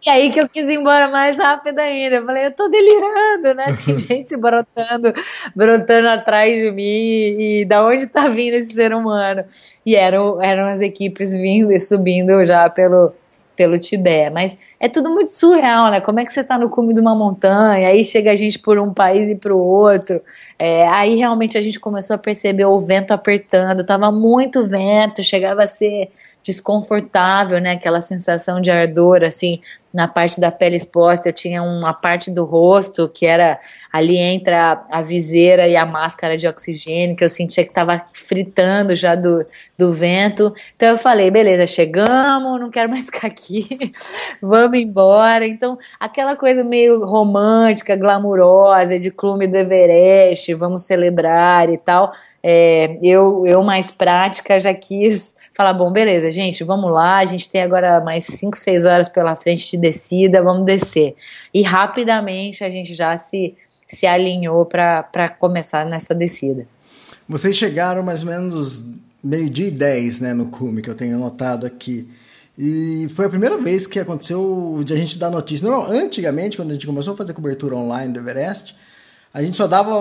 e aí que eu quis ir embora mais rápido ainda. Eu falei, eu tô delirando, né? Tem gente brotando brotando, brotando atrás de e, e da onde tá vindo esse ser humano? E eram, eram as equipes vindo e subindo já pelo, pelo Tibete. Mas é tudo muito surreal, né? Como é que você está no cume de uma montanha, aí chega a gente por um país e para o outro. É, aí realmente a gente começou a perceber o vento apertando, tava muito vento, chegava a ser desconfortável, né? Aquela sensação de ardor, assim, na parte da pele exposta. Eu tinha uma parte do rosto que era ali entre a, a viseira e a máscara de oxigênio, que eu sentia que estava fritando já do, do vento. Então eu falei, beleza, chegamos, não quero mais ficar aqui, vamos embora. Então, aquela coisa meio romântica, glamurosa, de clube do Everest, vamos celebrar e tal. É, eu, eu mais prática já quis falar, bom, beleza, gente, vamos lá, a gente tem agora mais 5, 6 horas pela frente de descida, vamos descer. E rapidamente a gente já se, se alinhou para começar nessa descida. Vocês chegaram mais ou menos meio-dia e 10, né, no cume, que eu tenho anotado aqui. E foi a primeira vez que aconteceu de a gente dar notícia. Não, antigamente, quando a gente começou a fazer cobertura online do Everest, a gente só dava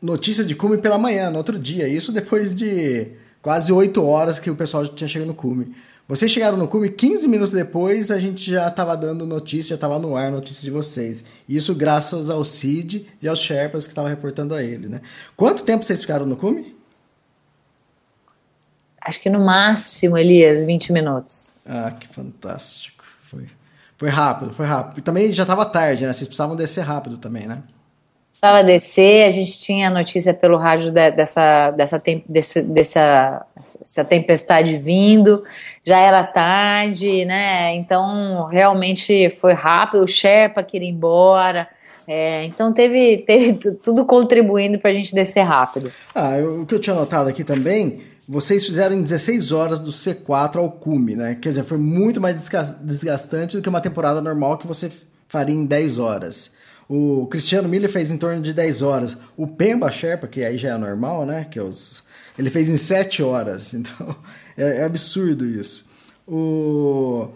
notícia de cume pela manhã, no outro dia. Isso depois de quase oito horas que o pessoal tinha chegado no cume. Vocês chegaram no cume, 15 minutos depois a gente já estava dando notícia, já estava no ar notícia de vocês. Isso graças ao Cid e aos Sherpas que estavam reportando a ele, né? Quanto tempo vocês ficaram no cume? Acho que no máximo, Elias, 20 minutos. Ah, que fantástico. Foi, foi rápido, foi rápido. E também já estava tarde, né? Vocês precisavam descer rápido também, né? Precisava descer, a gente tinha notícia pelo rádio de, dessa, dessa, desse, dessa, tempestade vindo, já era tarde, né? Então realmente foi rápido, o Sherpa queria ir embora. É, então teve, teve tudo contribuindo para a gente descer rápido. Ah, eu, o que eu tinha notado aqui também, vocês fizeram em 16 horas do C4 ao cume, né? Quer dizer, foi muito mais desgastante do que uma temporada normal que você faria em 10 horas. O Cristiano Miller fez em torno de 10 horas. O Pemba Sherpa, que aí já é normal, né? Que é os, ele fez em 7 horas. Então, é, é absurdo isso. O...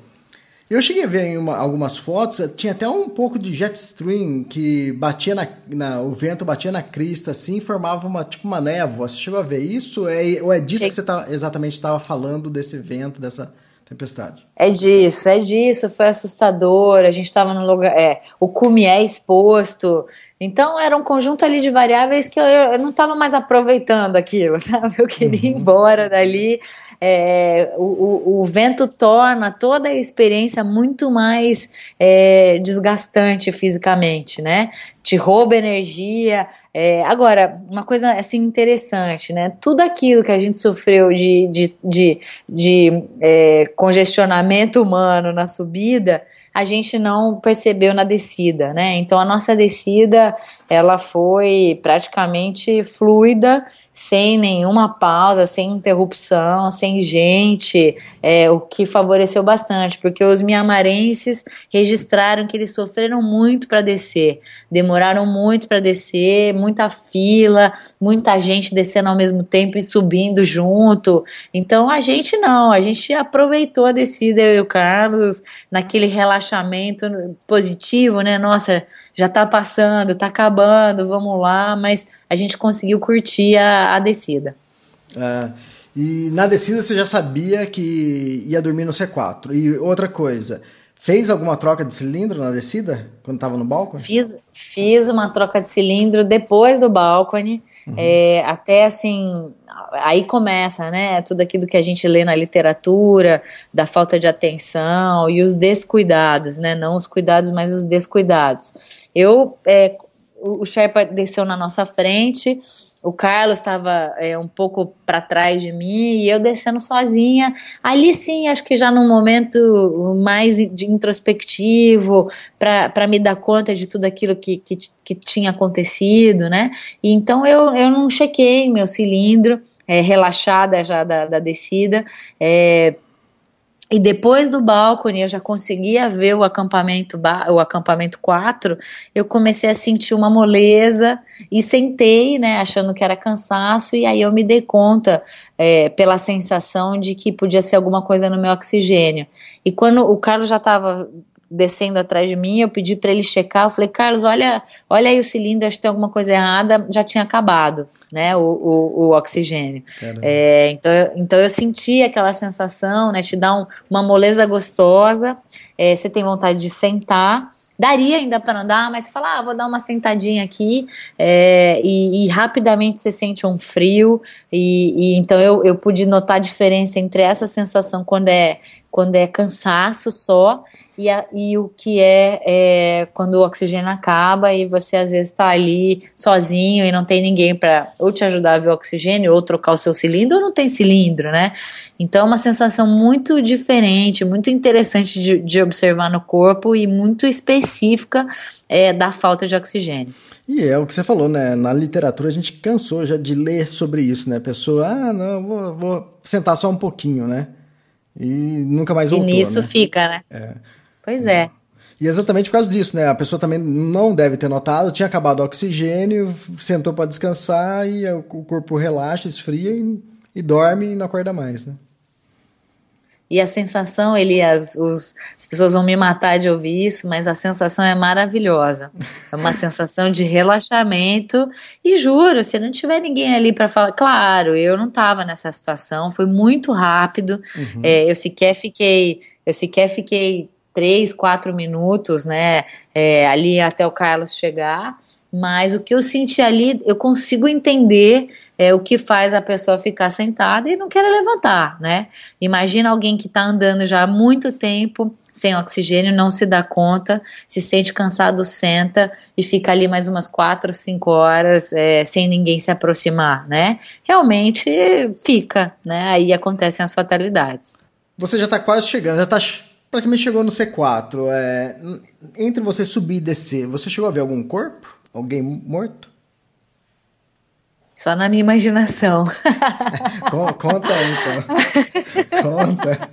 Eu cheguei a ver uma, algumas fotos, tinha até um pouco de jet stream que batia na, na, o vento batia na crista assim, e formava uma tipo uma névoa. Você chegou a ver isso? É, ou é disso que você tá, exatamente estava falando desse vento, dessa tempestade. É disso, é disso, foi assustador, a gente estava no lugar, é, o cume é exposto, então era um conjunto ali de variáveis que eu, eu não estava mais aproveitando aquilo, sabe? Eu queria ir uhum. embora dali. É, o, o, o, vento torna toda a experiência muito mais é, desgastante fisicamente, né? Te rouba energia, é, agora, uma coisa assim interessante, né? Tudo aquilo que a gente sofreu de, de, de, de é, congestionamento humano na subida, a gente não percebeu na descida, né? Então a nossa descida ela foi praticamente fluida, sem nenhuma pausa, sem interrupção, sem gente, é, o que favoreceu bastante, porque os miamarenses registraram que eles sofreram muito para descer, demoraram muito para descer, muita fila, muita gente descendo ao mesmo tempo e subindo junto. Então a gente não, a gente aproveitou a descida, eu e o Carlos, naquele relaxamento positivo, né? Nossa, já tá passando, tá acabando, vamos lá, mas a gente conseguiu curtir a, a descida. É, e na descida você já sabia que ia dormir no C4. E outra coisa, fez alguma troca de cilindro na descida quando estava no balcone? Fiz, fiz uma troca de cilindro depois do balcone. Uhum. É, até assim, aí começa, né? Tudo aquilo que a gente lê na literatura, da falta de atenção e os descuidados, né? Não os cuidados, mas os descuidados. Eu, é, o Sherpa desceu na nossa frente, o Carlos estava é, um pouco para trás de mim e eu descendo sozinha. Ali sim, acho que já num momento mais de introspectivo, para me dar conta de tudo aquilo que, que, que, tinha acontecido, né? E então eu, eu não chequei meu cilindro, é, relaxada já da, da descida. É, e depois do balcone, eu já conseguia ver o acampamento, o acampamento 4, eu comecei a sentir uma moleza e sentei, né, achando que era cansaço, e aí eu me dei conta é, pela sensação de que podia ser alguma coisa no meu oxigênio. E quando o Carlos já estava descendo atrás de mim, eu pedi para ele checar, eu falei, Carlos, olha, olha aí o cilindro, acho que tem alguma coisa errada, já tinha acabado, né, o, o, o oxigênio. É, então, eu, então eu senti aquela sensação, né, te dá um, uma moleza gostosa, é, você tem vontade de sentar, daria ainda para andar, mas você fala, ah, vou dar uma sentadinha aqui, é, e, e, rapidamente você sente um frio, e, e então eu, eu pude notar a diferença entre essa sensação quando é, quando é cansaço só, e, a, e o que é, é, quando o oxigênio acaba e você às vezes está ali sozinho e não tem ninguém para ou te ajudar a ver o oxigênio ou trocar o seu cilindro ou não tem cilindro, né? Então é uma sensação muito diferente, muito interessante de, de observar no corpo e muito específica é, da falta de oxigênio. E é o que você falou, né? Na literatura a gente cansou já de ler sobre isso, né? A pessoa, ah, não, vou, vou sentar só um pouquinho, né? E nunca mais voltou. E nisso né? fica, né? É. Pois é. E exatamente por causa disso, né? A pessoa também não deve ter notado, tinha acabado o oxigênio, sentou para descansar e o corpo relaxa, esfria e, e, dorme e não acorda mais, né? E a sensação, Elias, os, as pessoas vão me matar de ouvir isso, mas a sensação é maravilhosa. É uma sensação de relaxamento. E juro, se não tiver ninguém ali para falar, claro, eu não estava nessa situação, foi muito rápido. Uhum. É, eu sequer fiquei, eu sequer fiquei três, quatro minutos, né, é, ali até o Carlos chegar, mas o que eu senti ali, eu consigo entender é, o que faz a pessoa ficar sentada e não querer levantar, né? Imagina alguém que está andando já há muito tempo sem oxigênio, não se dá conta, se sente cansado, senta e fica ali mais umas quatro, cinco horas é, sem ninguém se aproximar, né? Realmente fica, né? Aí acontecem as fatalidades. Você já está quase chegando, já está praticamente chegou no C4. É, entre você subir e descer, você chegou a ver algum corpo? Alguém morto? Só na minha imaginação. Conta aí, então. Conta.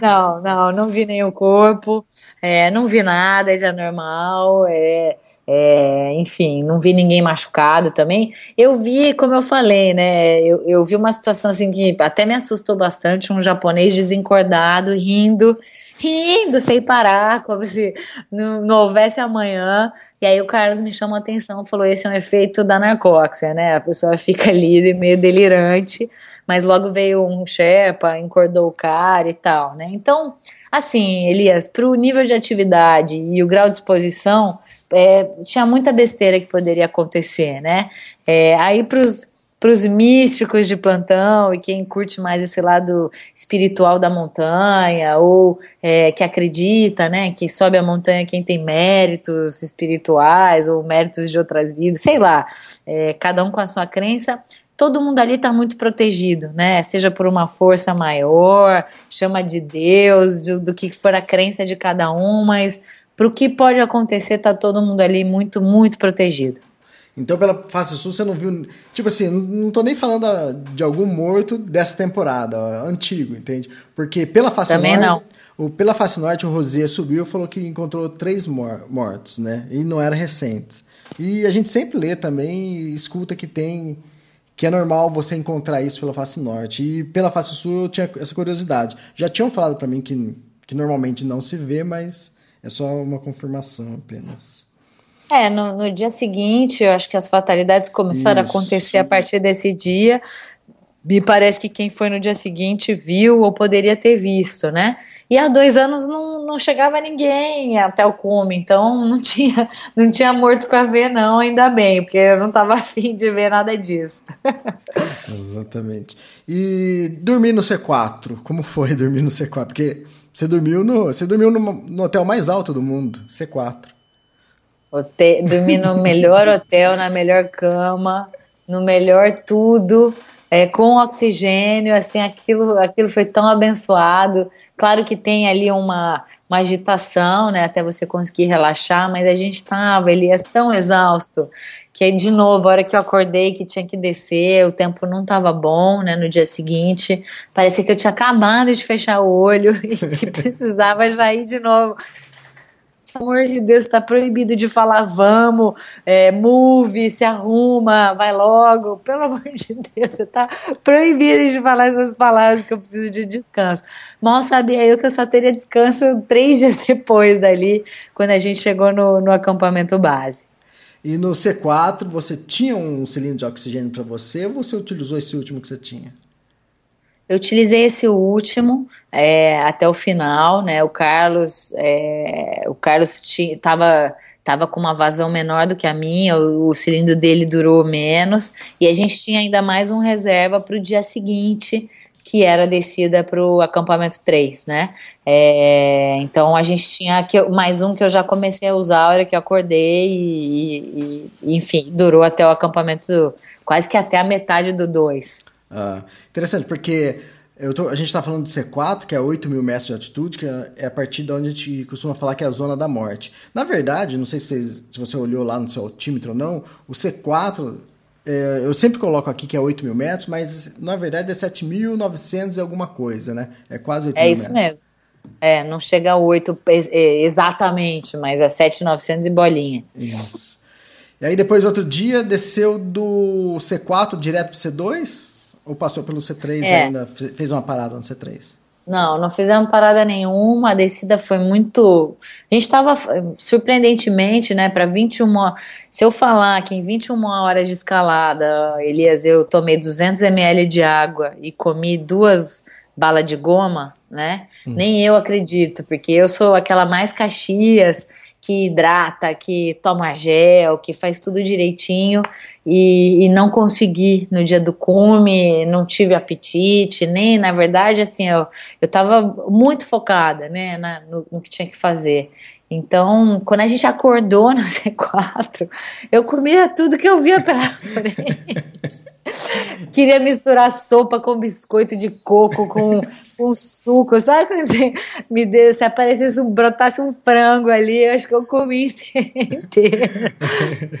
Não, não, não vi nenhum corpo. É, não vi nada de anormal, é, é, enfim, não vi ninguém machucado também. Eu vi, como eu falei, né? Eu, eu vi uma situação assim que até me assustou bastante: um japonês desencordado, rindo rindo sem parar, como se não, não, houvesse amanhã. E aí o Carlos me chamou a atenção, falou: esse é um efeito da narcóxia, né? A pessoa fica ali meio delirante, mas logo veio um Sherpa, encordou o cara e tal, né? Então, assim, Elias, para o nível de atividade e o grau de exposição, é, tinha muita besteira que poderia acontecer, né? É, aí para os para os místicos de plantão e quem curte mais esse lado espiritual da montanha ou é, que acredita, né, que sobe a montanha quem tem méritos espirituais ou méritos de outras vidas, sei lá, é, cada um com a sua crença. Todo mundo ali está muito protegido, né? Seja por uma força maior, chama de Deus, do, do que for a crença de cada um, mas para o que pode acontecer, está todo mundo ali muito, muito protegido. Então, pela face sul, você não viu. Tipo assim, não tô nem falando de algum morto dessa temporada, ó, antigo, entende? Porque pela face Também norte. Não. O, pela face norte, o Rosier subiu e falou que encontrou três mor mortos, né? E não eram recentes. E a gente sempre lê também e escuta que tem. Que é normal você encontrar isso pela face norte. E pela face sul eu tinha essa curiosidade. Já tinham falado para mim que, que normalmente não se vê, mas é só uma confirmação apenas. É, no, no, dia seguinte, eu acho que as fatalidades começaram Isso. a acontecer a partir desse dia. Me parece que quem foi no dia seguinte viu ou poderia ter visto, né? E há dois anos não, não chegava ninguém até o cume, então não tinha, não tinha morto para ver, não, ainda bem, porque eu não estava afim de ver nada disso. Exatamente. E dormir no C4, como foi dormir no C4? Porque você dormiu no, você dormiu no, no hotel mais alto do mundo, C4. Hotel, dormir no melhor hotel, na melhor cama, no melhor tudo, é, com oxigênio, assim, aquilo, aquilo foi tão abençoado. Claro que tem ali uma, uma agitação, né, até você conseguir relaxar, mas a gente estava, Elias, tão exausto, que aí, de novo, a hora que eu acordei, que tinha que descer, o tempo não estava bom, né, no dia seguinte, parecia que eu tinha acabado de fechar o olho e que precisava já ir de novo pelo amor de Deus, tá proibido de falar vamos, é, move, se arruma, vai logo. Pelo amor de Deus, você tá proibido de falar essas palavras que eu preciso de descanso. Mal sabia eu que eu só teria descanso três dias depois dali, quando a gente chegou no, no acampamento base. E no C4, você tinha um cilindro de oxigênio para você ou você utilizou esse último que você tinha? Eu utilizei esse último é, até o final, né? O Carlos, é, o Carlos estava tava com uma vazão menor do que a minha, o, o, cilindro dele durou menos e a gente tinha ainda mais um reserva para o dia seguinte, que era descida para o acampamento 3, né? É, então a gente tinha que, mais um que eu já comecei a usar a hora que eu acordei e, e enfim, durou até o acampamento, quase que até a metade do 2. Ah, interessante, porque tô, a gente está falando de C4, que é 8 mil metros de altitude, que é a partir de onde a gente costuma falar que é a zona da morte. Na verdade, não sei se, se você olhou lá no seu altímetro ou não, o C4, é, eu sempre coloco aqui que é 8 mil metros, mas na verdade é 7.900 e alguma coisa, né? É quase 8 é mil metros. É isso mesmo. É, não chega a 8 é, exatamente, mas é 7.900 e bolinha. Isso. E aí depois, outro dia, desceu do C4 direto para C2? Ou passou pelo C3 é. ainda? Fez uma parada no C3? Não, não fizemos parada nenhuma. A descida foi muito. A gente estava surpreendentemente, né, para 21. Se eu falar que em 21 horas de escalada, Elias, eu tomei 200 ml de água e comi duas balas de goma, né? Hum. Nem eu acredito, porque eu sou aquela mais Caxias que hidrata, que toma gel, que faz tudo direitinho e, e, não consegui no dia do cume, não tive apetite, nem, na verdade, assim, eu, eu tava muito focada, né, na, no, no, que tinha que fazer. Então, quando a gente acordou no C4, eu comia tudo que eu via pela frente. Queria misturar sopa com biscoito de coco, com, com suco, sabe quando você me deu, se aparecesse um, brotasse um frango ali, acho que eu comi inteiro.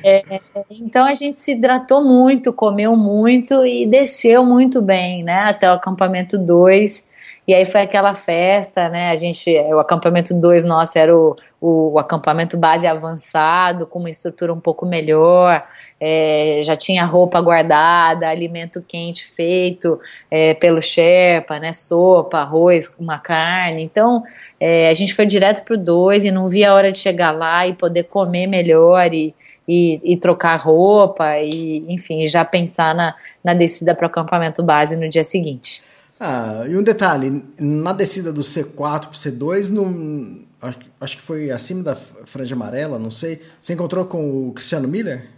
É, então a gente se hidratou muito, comeu muito e desceu muito bem, né, até o acampamento 2, e aí foi aquela festa, né? A gente, o acampamento 2 nosso era o, o, o, acampamento base avançado, com uma estrutura um pouco melhor, é, já tinha roupa guardada, alimento quente feito é, pelo Sherpa, né? Sopa, arroz, uma carne. Então é, a gente foi direto pro 2 e não via a hora de chegar lá e poder comer melhor e, e, e, trocar roupa e, enfim, já pensar na, na descida para o acampamento base no dia seguinte. Ah, e um detalhe, na descida do C4 para C2, no, acho, acho que foi acima da franja amarela, não sei, você encontrou com o Cristiano Miller?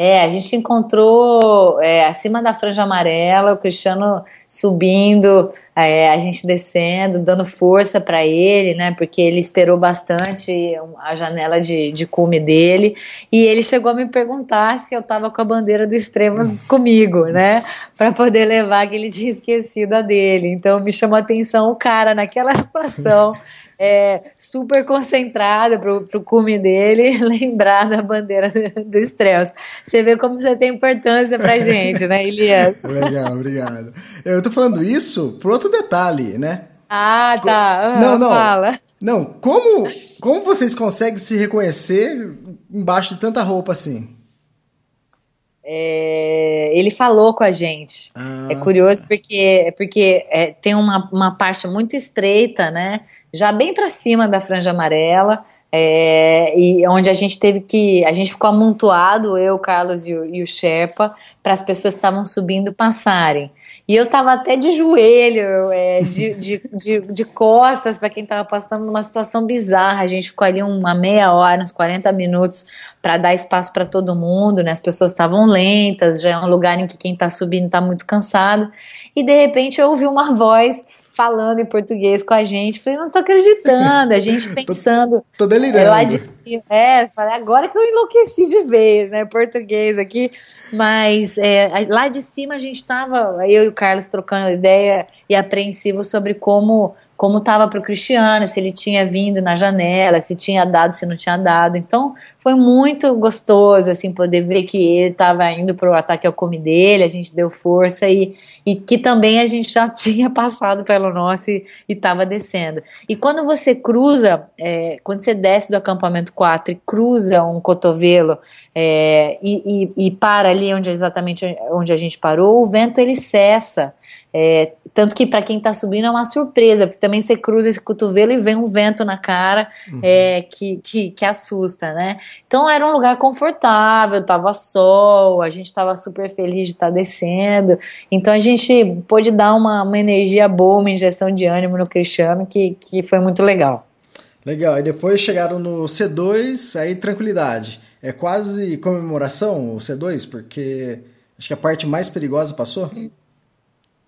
É, a gente encontrou é, acima da franja amarela, o Cristiano subindo, é, a gente descendo, dando força para ele, né? Porque ele esperou bastante a janela de, de cume dele. E ele chegou a me perguntar se eu tava com a bandeira do Extremos comigo, né? Para poder levar que ele tinha esquecido a dele. Então me chamou a atenção o cara naquela situação é, super concentrada pro, pro cume dele lembrar da bandeira do, Strauss. Você vê como você tem importância pra gente, né, Elias? Legal, obrigado. Eu tô falando isso por outro detalhe, né? Ah, tá. Ah, não, não. Fala. Não, como, como vocês conseguem se reconhecer embaixo de tanta roupa assim? É, ele falou com a gente. Ah, é curioso porque, porque é, tem uma, uma parte muito estreita, né? Já bem para cima da franja amarela, é, e onde a gente teve que. A gente ficou amontoado, eu, o Carlos e o, e o Sherpa, para as pessoas que estavam subindo passarem. E eu tava até de joelho, é, de, de, de, de, costas para quem tava passando numa situação bizarra. A gente ficou ali uma meia hora, uns 40 minutos, para dar espaço para todo mundo, né? As pessoas estavam lentas, já é um lugar em que quem tá subindo tá muito cansado. E de repente eu ouvi uma voz falando em português com a gente. Falei, não tô acreditando. A gente pensando. tô, tô delirando. É, lá de cima. É, falei, agora que eu enlouqueci de vez, né? Português aqui. Mas é, lá de cima a gente tava, eu e o Carlos trocando ideia e apreensivo sobre como como estava para o Cristiano, se ele tinha vindo na janela, se tinha dado, se não tinha dado. Então foi muito gostoso assim poder ver que ele estava indo para o ataque ao come dele, a gente deu força e, e que também a gente já tinha passado pelo nosso e estava descendo. E quando você cruza, é, quando você desce do acampamento 4 e cruza um cotovelo é, e, e, e para ali onde exatamente onde a gente parou, o vento ele cessa. É, tanto que para quem está subindo é uma surpresa, porque também você cruza esse cotovelo e vem um vento na cara uhum. é, que, que, que, assusta, né? Então era um lugar confortável, tava sol, a gente estava super feliz de estar tá descendo. Então a gente pôde dar uma, uma energia boa, uma injeção de ânimo no Cristiano, que, que foi muito legal. Legal, e depois chegaram no C2, aí tranquilidade. É quase comemoração o C2, porque acho que a parte mais perigosa passou?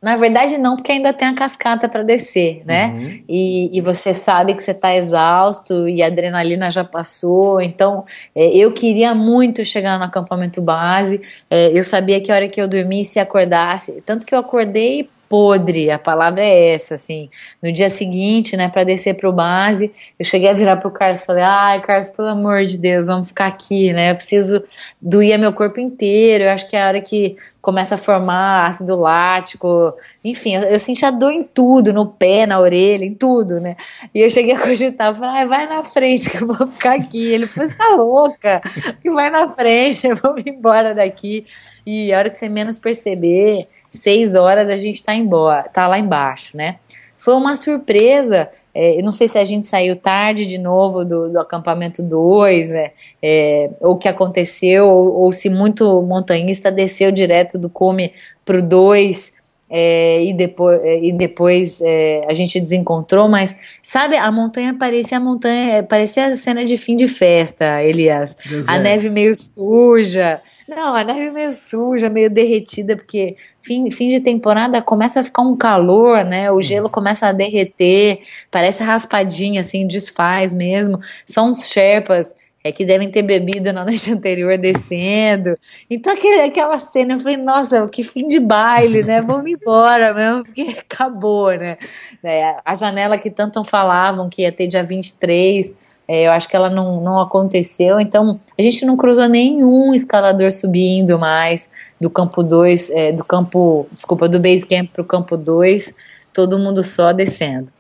Na verdade, não, porque ainda tem a cascata para descer, né? Uhum. E, e, você sabe que você está exausto e a adrenalina já passou. Então, é, eu queria muito chegar no acampamento base. É, eu sabia que a hora que eu dormisse e acordasse, tanto que eu acordei podre, a palavra é essa, assim. No dia seguinte, né, para descer pro base, eu cheguei a virar pro Carlos e falei: ai, Carlos, pelo amor de Deus, vamos ficar aqui, né? Eu preciso doía meu corpo inteiro. Eu acho que é a hora que começa a formar ácido lático, enfim, eu, eu senti a dor em tudo, no pé, na orelha, em tudo, né? E eu cheguei a cogitar, falei, vai na frente que eu vou ficar aqui. Ele falou, você tá louca? Que vai na frente, vamos embora daqui. E a hora que você menos perceber, seis horas a gente tá embora, tá lá embaixo, né? Foi uma surpresa. É, eu não sei se a gente saiu tarde de novo do, do acampamento 2, é, é, ou o que aconteceu, ou, ou, se muito montanhista desceu direto do cume pro 2. É, e depois, é, e depois é, a gente desencontrou, mas sabe, a montanha parecia a montanha, parecia a cena de fim de festa, Elias. A neve meio suja, não, a neve meio suja, meio derretida, porque fim, fim de temporada começa a ficar um calor, né? O gelo uhum. começa a derreter, parece raspadinha, assim, desfaz mesmo. São uns sherpas é que devem ter bebido na noite anterior descendo. Então aquele, aquela cena, eu falei, nossa, que fim de baile, né? Vamos embora mesmo, porque acabou, né? É, a janela que tanto falavam que ia ter dia 23, é, eu acho que ela não, não aconteceu, então a gente não cruzou nenhum escalador subindo mais do campo 2, é, do campo, desculpa, do base camp para o campo 2, todo mundo só descendo.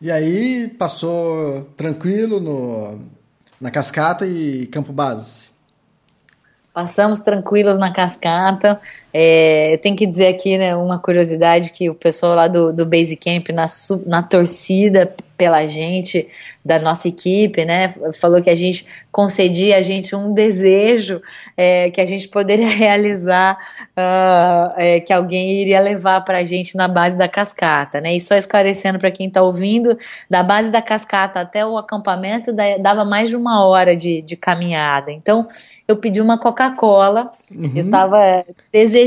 E aí passou tranquilo no, na cascata e campo base? Passamos tranquilos na cascata. É, eu tenho que dizer aqui né, uma curiosidade que o pessoal lá do, do Base Camp, na, na torcida pela gente, da nossa equipe, né? Falou que a gente concedia a gente um desejo é, que a gente poderia realizar, uh, é, que alguém iria levar para a gente na base da cascata, né? E só esclarecendo para quem está ouvindo, da base da cascata até o acampamento dava mais de uma hora de, de caminhada. Então eu pedi uma Coca-Cola, uhum. eu estava desejando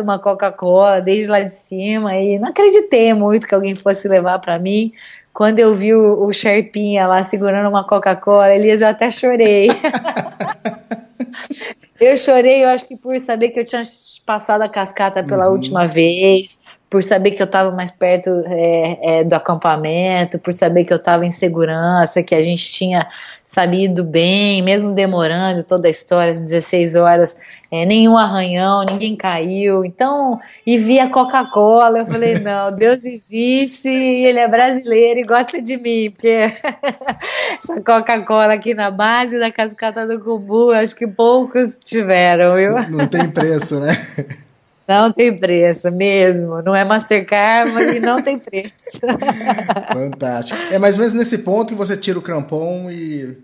uma Coca-Cola desde lá de cima e não acreditei muito que alguém fosse levar para mim. Quando eu vi o, o Sherpinha lá segurando uma Coca-Cola, Elias, eu até chorei. eu chorei, eu acho que por saber que eu tinha passado a cascata pela uhum. última vez, por saber que eu estava mais perto é, é, do acampamento, por saber que eu estava em segurança, que a gente tinha sabido bem, mesmo demorando toda a história, 16 horas, é, nenhum arranhão, ninguém caiu. Então, e vi a Coca-Cola, eu falei, não, Deus existe, ele é brasileiro e gosta de mim, porque essa Coca-Cola aqui na base da cascata do Cumbu, acho que poucos tiveram, viu? Não, não tem preço, né? Não tem preço mesmo. Não é Mastercard, mas não tem preço. Fantástico. É mais ou menos nesse ponto que você tira o crampon e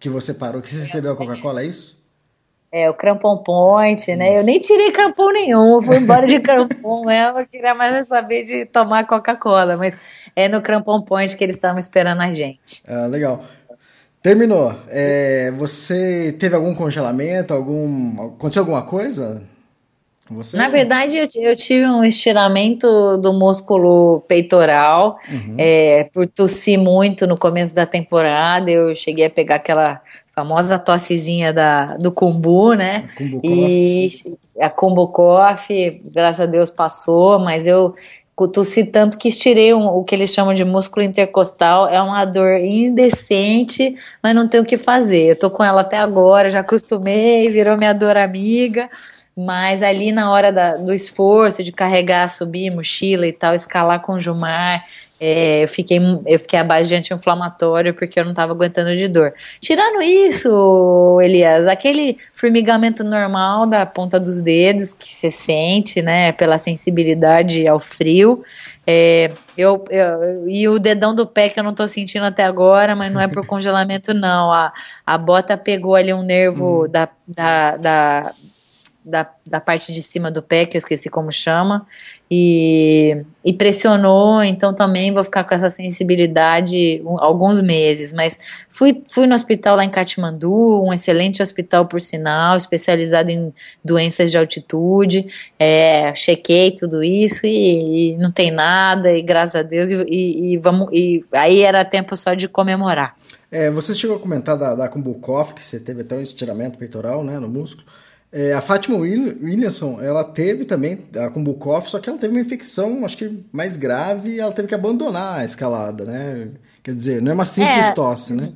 que você parou, que você recebeu a Coca-Cola, é isso? É, o crampon point, né? Eu nem tirei crampon nenhum, fui embora de crampon mesmo, eu queria mais saber de tomar Coca-Cola, mas é no crampon point que eles estavam esperando a gente. Ah, legal. Terminou. É, você teve algum congelamento? Algum. Aconteceu alguma coisa? Você... Na verdade, eu, eu, tive um estiramento do músculo peitoral uhum. é, por tossir muito no começo da temporada. Eu cheguei a pegar aquela famosa tossezinha da, do kumbu, né? A e a kumbu coffee, graças a Deus passou, mas eu tossi tanto que estirei um, o que eles chamam de músculo intercostal. É uma dor indecente, mas não tenho o que fazer. Eu tô com ela até agora, já acostumei, virou minha dor amiga. Mas ali na hora da, do esforço de carregar, subir mochila e tal, escalar com o Jumar, é, eu, fiquei, eu fiquei abaixo de anti-inflamatório porque eu não estava aguentando de dor. Tirando isso, Elias, aquele formigamento normal da ponta dos dedos que você sente, né, pela sensibilidade ao frio. É, eu, eu, e o dedão do pé que eu não estou sentindo até agora, mas não é por congelamento, não. A, a bota pegou ali um nervo hum. da, da, da da, da parte de cima do pé, que eu esqueci como chama, e, e pressionou, então também vou ficar com essa sensibilidade um, alguns meses. Mas fui, fui no hospital lá em Katmandu, um excelente hospital por sinal, especializado em doenças de altitude, é, chequei tudo isso e, e, não tem nada, e graças a Deus, e, e, e, vamos, e aí era tempo só de comemorar. É, você chegou a comentar da, da Kumbukoff, que você teve até um estiramento peitoral né, no músculo. É, a Fátima Williamson, ela teve também a com Bukov, só que ela teve uma infecção, acho que mais grave, e ela teve que abandonar a escalada, né? Quer dizer, não é uma simples é, tosse, né?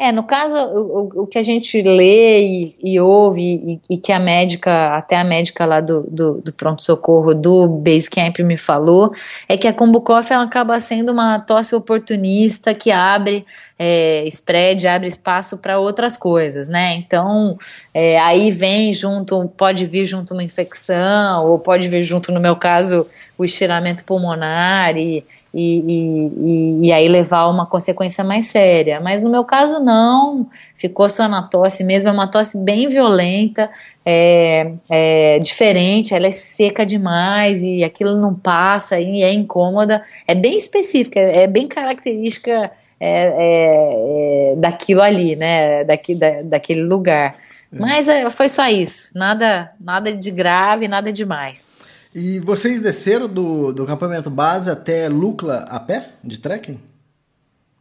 É, no caso, o, o que a gente lê e, e ouve, e, e, que a médica, até a médica lá do, do, do pronto-socorro do Basecamp me falou, é que a Kombukoff ela acaba sendo uma tosse oportunista que abre é, spread, abre espaço para outras coisas, né? Então, é, aí vem junto, pode vir junto uma infecção, ou pode vir junto, no meu caso, o estiramento pulmonar e e, e, e, aí levar uma consequência mais séria. Mas no meu caso, não, ficou só na tosse mesmo, é uma tosse bem violenta, é, é diferente, ela é seca demais e aquilo não passa e é incômoda, é bem específica, é bem característica é, é, é daquilo ali, né, daqui, da, daquele lugar. É. Mas é, foi só isso, nada, nada de grave, nada demais. E vocês desceram do, do acampamento base até Lucla a pé, de trekking?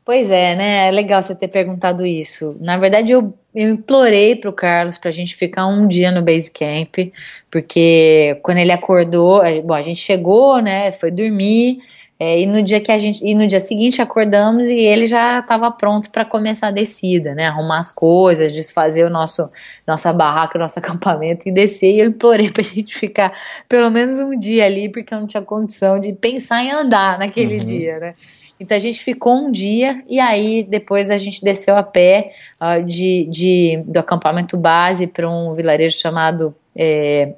Pois é, né? É legal você ter perguntado isso. Na verdade, eu, eu implorei pro Carlos pra gente ficar um dia no base camp, porque quando ele acordou, bom, a gente chegou, né? Foi dormir. É, e no dia que a gente e no dia seguinte acordamos e ele já estava pronto para começar a descida, né? Arrumar as coisas, desfazer o nosso nossa barraca, nosso acampamento e descer. E eu implorei para a gente ficar pelo menos um dia ali, porque eu não tinha condição de pensar em andar naquele uhum. dia, né? Então a gente ficou um dia e aí depois a gente desceu a pé uh, de, de, do acampamento base para um vilarejo chamado é,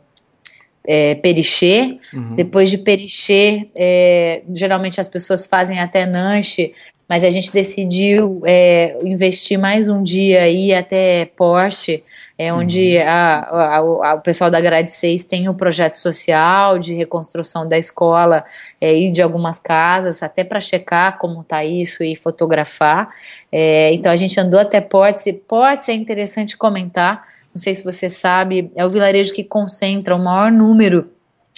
é, Perichê. Uhum. Depois de Perichê, é, geralmente as pessoas fazem até Nanche, mas a gente decidiu é, investir mais um dia aí até Porsche, é onde uhum. a, a, a, o pessoal da Grade 6 tem um projeto social de reconstrução da escola é, e de algumas casas, até para checar como está isso e fotografar. É, então a gente andou até Portes, e Portes é interessante comentar, não sei se você sabe, é o vilarejo que concentra o maior número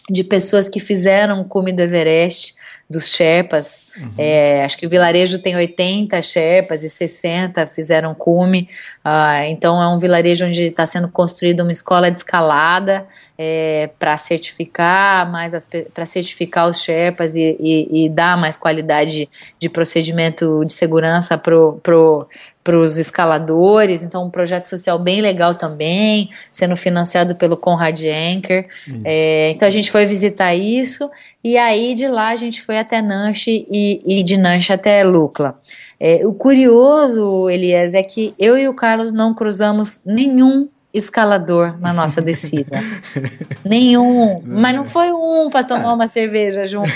de pessoas que fizeram o cume do Everest, dos Sherpas. Uhum. É, acho que o vilarejo tem 80 Sherpas e 60 fizeram cume. Uh, então é um vilarejo onde está sendo construída uma escola de escalada é, para certificar mais para certificar os Sherpas e, e, e, dar mais qualidade de procedimento de segurança pro, pro para os escaladores, então um projeto social bem legal também, sendo financiado pelo Conrad Anker. É, então a gente foi visitar isso e aí de lá a gente foi até Nanche e, e de Nanche até Lucla. É, o curioso, Elias, é que eu e o Carlos não cruzamos nenhum escalador na nossa descida. Nenhum. Mas não foi um para tomar uma cerveja junto.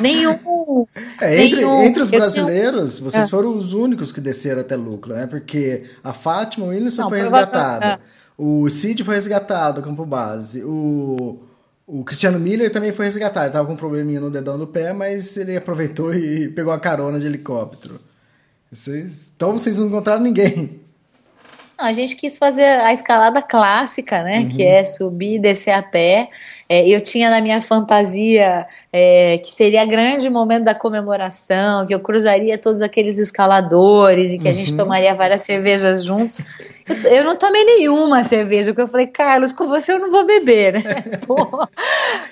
Nenhum. É, entre, nenhum. entre os brasileiros, tinha... vocês ah. foram os únicos que desceram até Lucla, né? Porque a Fátima Williamson não, foi resgatada. Ah. O Cid foi resgatado, campo base. O, o Cristiano Miller também foi resgatado. Ele tava com um probleminha no dedão do pé, mas ele aproveitou e pegou a carona de helicóptero. Vocês, então vocês não encontraram ninguém. A gente quis fazer a escalada clássica, né? Uhum. Que é subir e descer a pé. É, eu tinha na minha fantasia é, que seria grande momento da comemoração, que eu cruzaria todos aqueles escaladores e que uhum. a gente uhum. tomaria várias cervejas juntos. Eu não tomei nenhuma cerveja, porque eu falei, Carlos, com você eu não vou beber, né? Pô,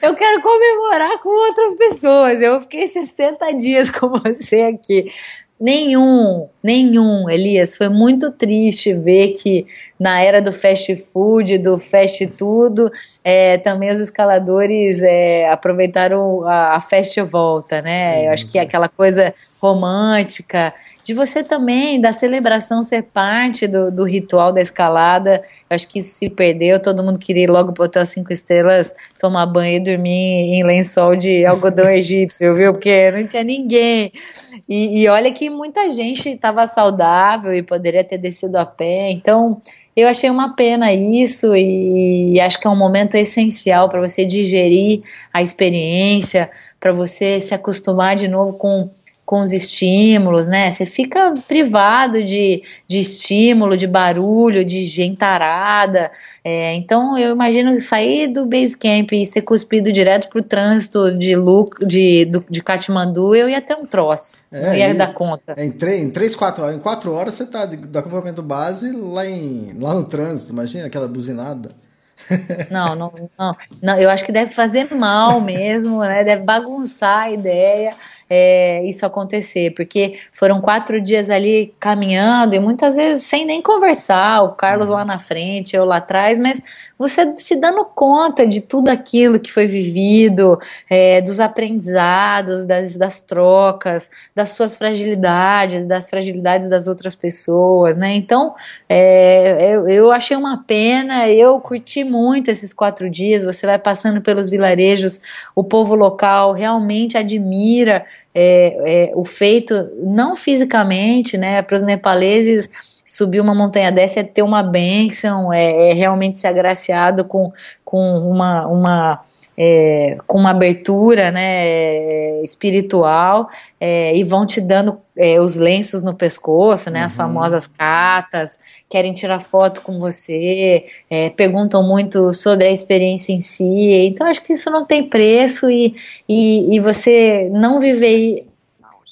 eu quero comemorar com outras pessoas. Eu fiquei 60 dias com você aqui. Nenhum, nenhum, Elias. Foi muito triste ver que na era do fast food, do fast tudo, é, também os escaladores é, aproveitaram a, a fast volta, né? Eu acho que aquela coisa romântica de você também, da celebração ser parte do, do ritual da escalada. Eu acho que isso se perdeu, todo mundo queria ir logo pro Hotel Cinco Estrelas, tomar banho e dormir em lençol de algodão egípcio, viu? Porque não tinha ninguém. E, e olha que muita gente estava saudável e poderia ter descido a pé. Então, eu achei uma pena isso e, e acho que é um momento essencial para você digerir a experiência, para você se acostumar de novo com com os estímulos, né? Você fica privado de, de estímulo, de barulho, de gentarada. É, então eu imagino sair do base camp e ser cuspido direto pro trânsito de, Lu, de, do, de Katmandu, eu ia ter um troço. É, não ia e, dar conta. É, em, três, em três, quatro horas. Em quatro horas você tá do acampamento base lá, em, lá no trânsito. Imagina aquela buzinada. Não, não, não, não, eu acho que deve fazer mal mesmo, né? Deve bagunçar a ideia é, isso acontecer, porque foram quatro dias ali caminhando e muitas vezes sem nem conversar, o Carlos uhum. lá na frente, eu lá atrás, mas você se dando conta de tudo aquilo que foi vivido, é, dos aprendizados, das, das trocas, das suas fragilidades, das fragilidades das outras pessoas, né? Então, é, eu, eu achei uma pena, eu curti muito esses quatro dias. Você vai passando pelos vilarejos, o povo local realmente admira é, é, o feito, não fisicamente, né? Para os nepaleses subir uma montanha dessa é ter uma bênção, é, é realmente ser agraciado com, com uma, uma é, com uma abertura né, espiritual é, e vão te dando é, os lenços no pescoço, né, uhum. as famosas catas, querem tirar foto com você, é, perguntam muito sobre a experiência em si. Então, acho que isso não tem preço e, e, e você não viver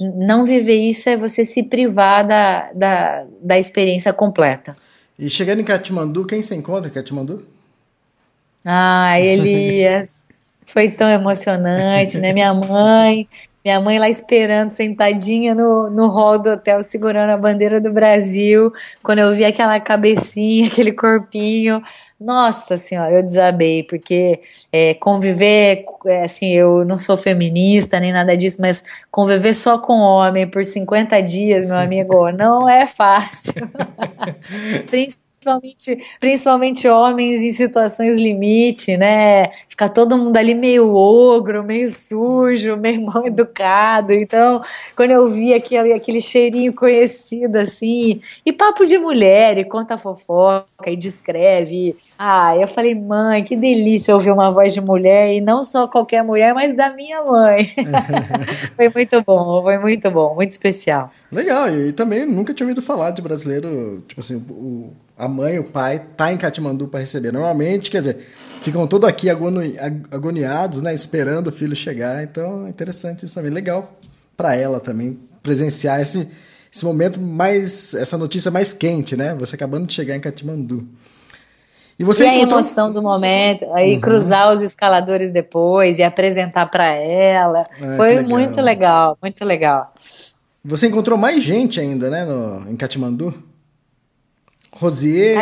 não viver isso é você se privar da, da, da experiência completa. E chegando em Katmandu, quem se encontra em Katmandu? Ah, Elias, foi tão emocionante, né? Minha mãe, minha mãe lá esperando, sentadinha no, no hall do hotel, segurando a bandeira do Brasil. Quando eu vi aquela cabecinha, aquele corpinho, nossa senhora, eu desabei, porque é, conviver, é, assim, eu não sou feminista nem nada disso, mas conviver só com homem por 50 dias, meu amigo, não é fácil. Principalmente, principalmente homens em situações limite, né? Ficar todo mundo ali meio ogro, meio sujo, meio mal educado. Então, quando eu vi aquele, aquele cheirinho conhecido assim, e papo de mulher, e conta fofoca, e descreve. Ah, eu falei, mãe, que delícia ouvir uma voz de mulher, e não só qualquer mulher, mas da minha mãe. foi muito bom, foi muito bom, muito especial. Legal, e também nunca tinha ouvido falar de brasileiro, tipo assim, o a mãe, o pai, tá em Katmandu para receber. Normalmente, quer dizer, ficam todos aqui agoniados, né, esperando o filho chegar. Então, é interessante isso também. Legal para ela também presenciar esse, esse momento mais, essa notícia mais quente, né? Você acabando de chegar em Katmandu. E, você e encontrou... a emoção do momento, aí uhum. cruzar os escaladores depois e apresentar para ela. Ah, Foi legal. muito legal, muito legal. Você encontrou mais gente ainda, né, no, em Katmandu? Rosier.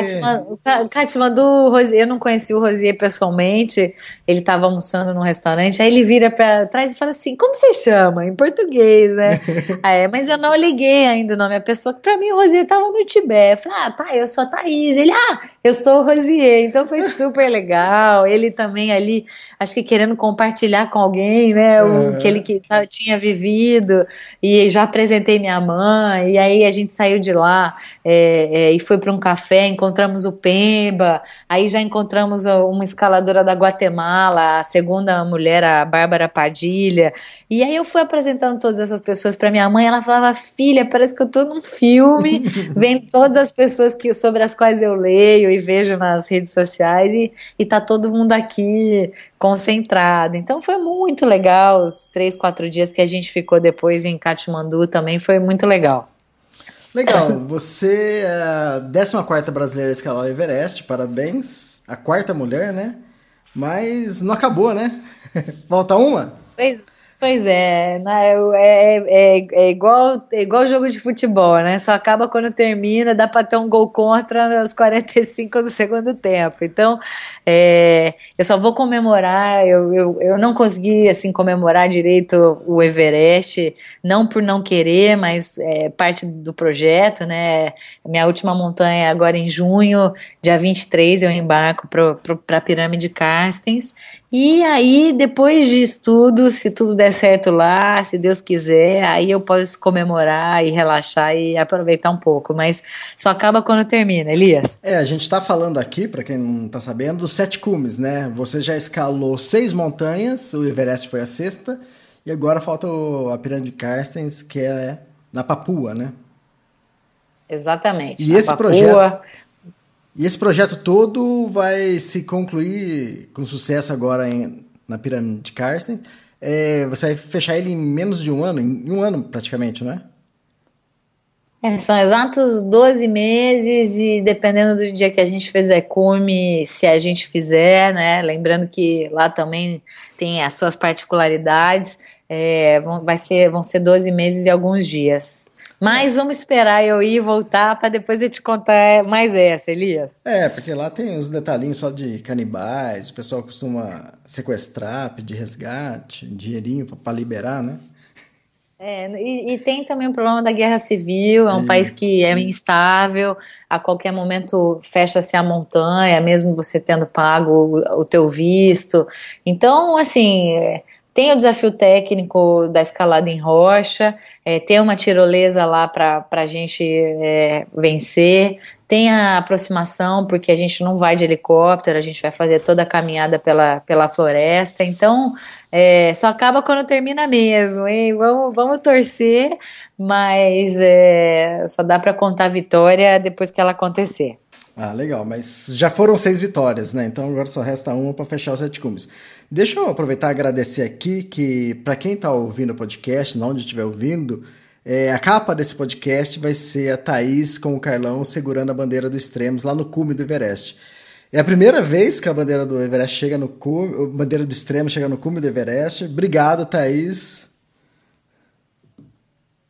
Katmandu, eu não conheci o Rosier pessoalmente, ele estava almoçando num restaurante, aí ele vira para trás e fala assim: Como você chama? Em português, né? aí, mas eu não liguei ainda o nome da pessoa, que para mim o Rosier estava no Tibete. Eu falei: Ah, tá, eu sou a Thaís. Ele, ah, eu sou o Rosier. Então foi super legal. Ele também ali, acho que querendo compartilhar com alguém, né, o que ele que tinha vivido, e já apresentei minha mãe, e aí a gente saiu de lá é, é, e foi para um um café, encontramos o Pemba, aí já encontramos uma escaladora da Guatemala, a segunda mulher, a Bárbara Padilha. E aí eu fui apresentando todas essas pessoas para minha mãe, ela falava: "Filha, parece que eu tô num filme, vendo todas as pessoas que sobre as quais eu leio e vejo nas redes sociais e, e tá todo mundo aqui concentrado. Então foi muito legal os três, quatro dias que a gente ficou depois em Katmandu também foi muito legal. Legal, você é a 14 brasileira a escalar o Everest, parabéns. A quarta mulher, né? Mas não acabou, né? Falta uma? Pois Pois é, né, é, é, é, igual, é igual jogo de futebol, né? Só acaba quando termina, dá para ter um gol contra nos 45 do segundo tempo. Então, é, eu só vou comemorar, eu, eu, eu não consegui, assim, comemorar direito o Everest, não por não querer, mas é parte do projeto, né? Minha última montanha agora em junho, dia 23, eu embarco para a Pirâmide Carstens, e aí, depois disso tudo, se tudo der certo lá, se Deus quiser, aí eu posso comemorar e relaxar e aproveitar um pouco. Mas só acaba quando termina, Elias. É, a gente está falando aqui, para quem não está sabendo, dos sete cumes, né? Você já escalou seis montanhas, o Everest foi a sexta, e agora falta a Pirâmide Carstens, que é na Papua, né? Exatamente. E esse Papua, projeto e esse projeto todo vai se concluir com sucesso agora em, na Pirâmide de Karsten. É, você vai fechar ele em menos de um ano, em um ano praticamente, não é? É, são exatos 12 meses e dependendo do dia que a gente fizer cume, se a gente fizer, né? Lembrando que lá também tem as suas particularidades, é, vão, vai ser, vão ser 12 meses e alguns dias. Mas vamos esperar eu ir e voltar para depois eu te contar mais essa, Elias. É, porque lá tem uns detalhinhos só de canibais, o pessoal costuma sequestrar, pedir resgate, dinheirinho para liberar, né? É, e, e, tem também o problema da guerra civil, é um país que é instável, a qualquer momento fecha-se a montanha, mesmo você tendo pago o, o teu visto. Então, assim, tem o desafio técnico da escalada em rocha, é, tem uma tirolesa lá para a gente é, vencer, tem a aproximação, porque a gente não vai de helicóptero, a gente vai fazer toda a caminhada pela, pela floresta, então é, só acaba quando termina mesmo, hein? Vamos, vamos torcer, mas é, só dá para contar a vitória depois que ela acontecer. Ah, legal, mas já foram seis vitórias, né? Então agora só resta uma para fechar os sete cumes. Deixa eu aproveitar e agradecer aqui que, para quem está ouvindo o podcast, onde estiver ouvindo, é, a capa desse podcast vai ser a Thaís com o Carlão segurando a bandeira do Extremos lá no cume do Everest. É a primeira vez que a bandeira do Everest chega no cume, a bandeira do Extremo chega no cume do Everest. Obrigado, Thaís.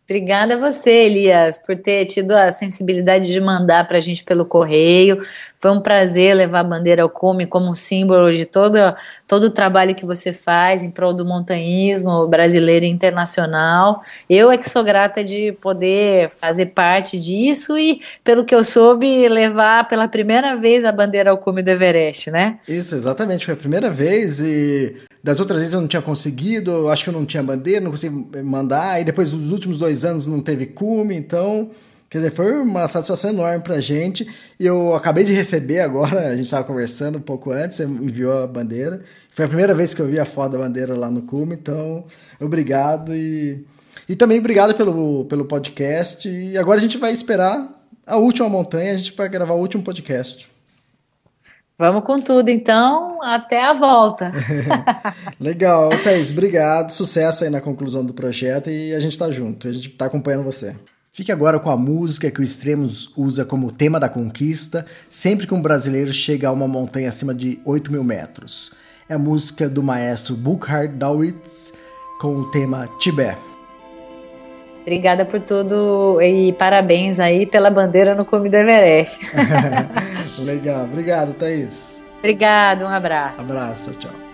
Obrigada a você, Elias, por ter tido a sensibilidade de mandar para a gente pelo correio. Foi um prazer levar a bandeira ao cume como símbolo de todo, todo o trabalho que você faz em prol do montanhismo brasileiro e internacional. Eu é que sou grata de poder fazer parte disso e, pelo que eu soube, levar pela primeira vez a bandeira ao cume do Everest, né? Isso, exatamente. Foi a primeira vez e das outras vezes eu não tinha conseguido, eu acho que eu não tinha bandeira, não consegui mandar, e depois dos últimos dois anos não teve cume, então, quer dizer, foi uma satisfação enorme pra gente. E eu acabei de receber agora, a gente estava conversando um pouco antes, você enviou a bandeira. Foi a primeira vez que eu vi a foto da bandeira lá no cume, então, obrigado e. E também obrigado pelo, pelo podcast. E agora a gente vai esperar a última montanha, a gente vai gravar o último podcast. Vamos com tudo, então, até a volta. Legal, Thaís, obrigado, sucesso aí na conclusão do projeto e a gente tá junto, a gente tá acompanhando você. Fique agora com a música que o Extremos usa como tema da conquista, sempre que um brasileiro chega a uma montanha acima de 8 mil metros. É a música do maestro Burkhard Dawitz com o tema Tibé. Obrigada por tudo e parabéns aí pela bandeira no Comida Everest. Legal, obrigado, Thaís. Obrigado, um abraço. Abraço, tchau.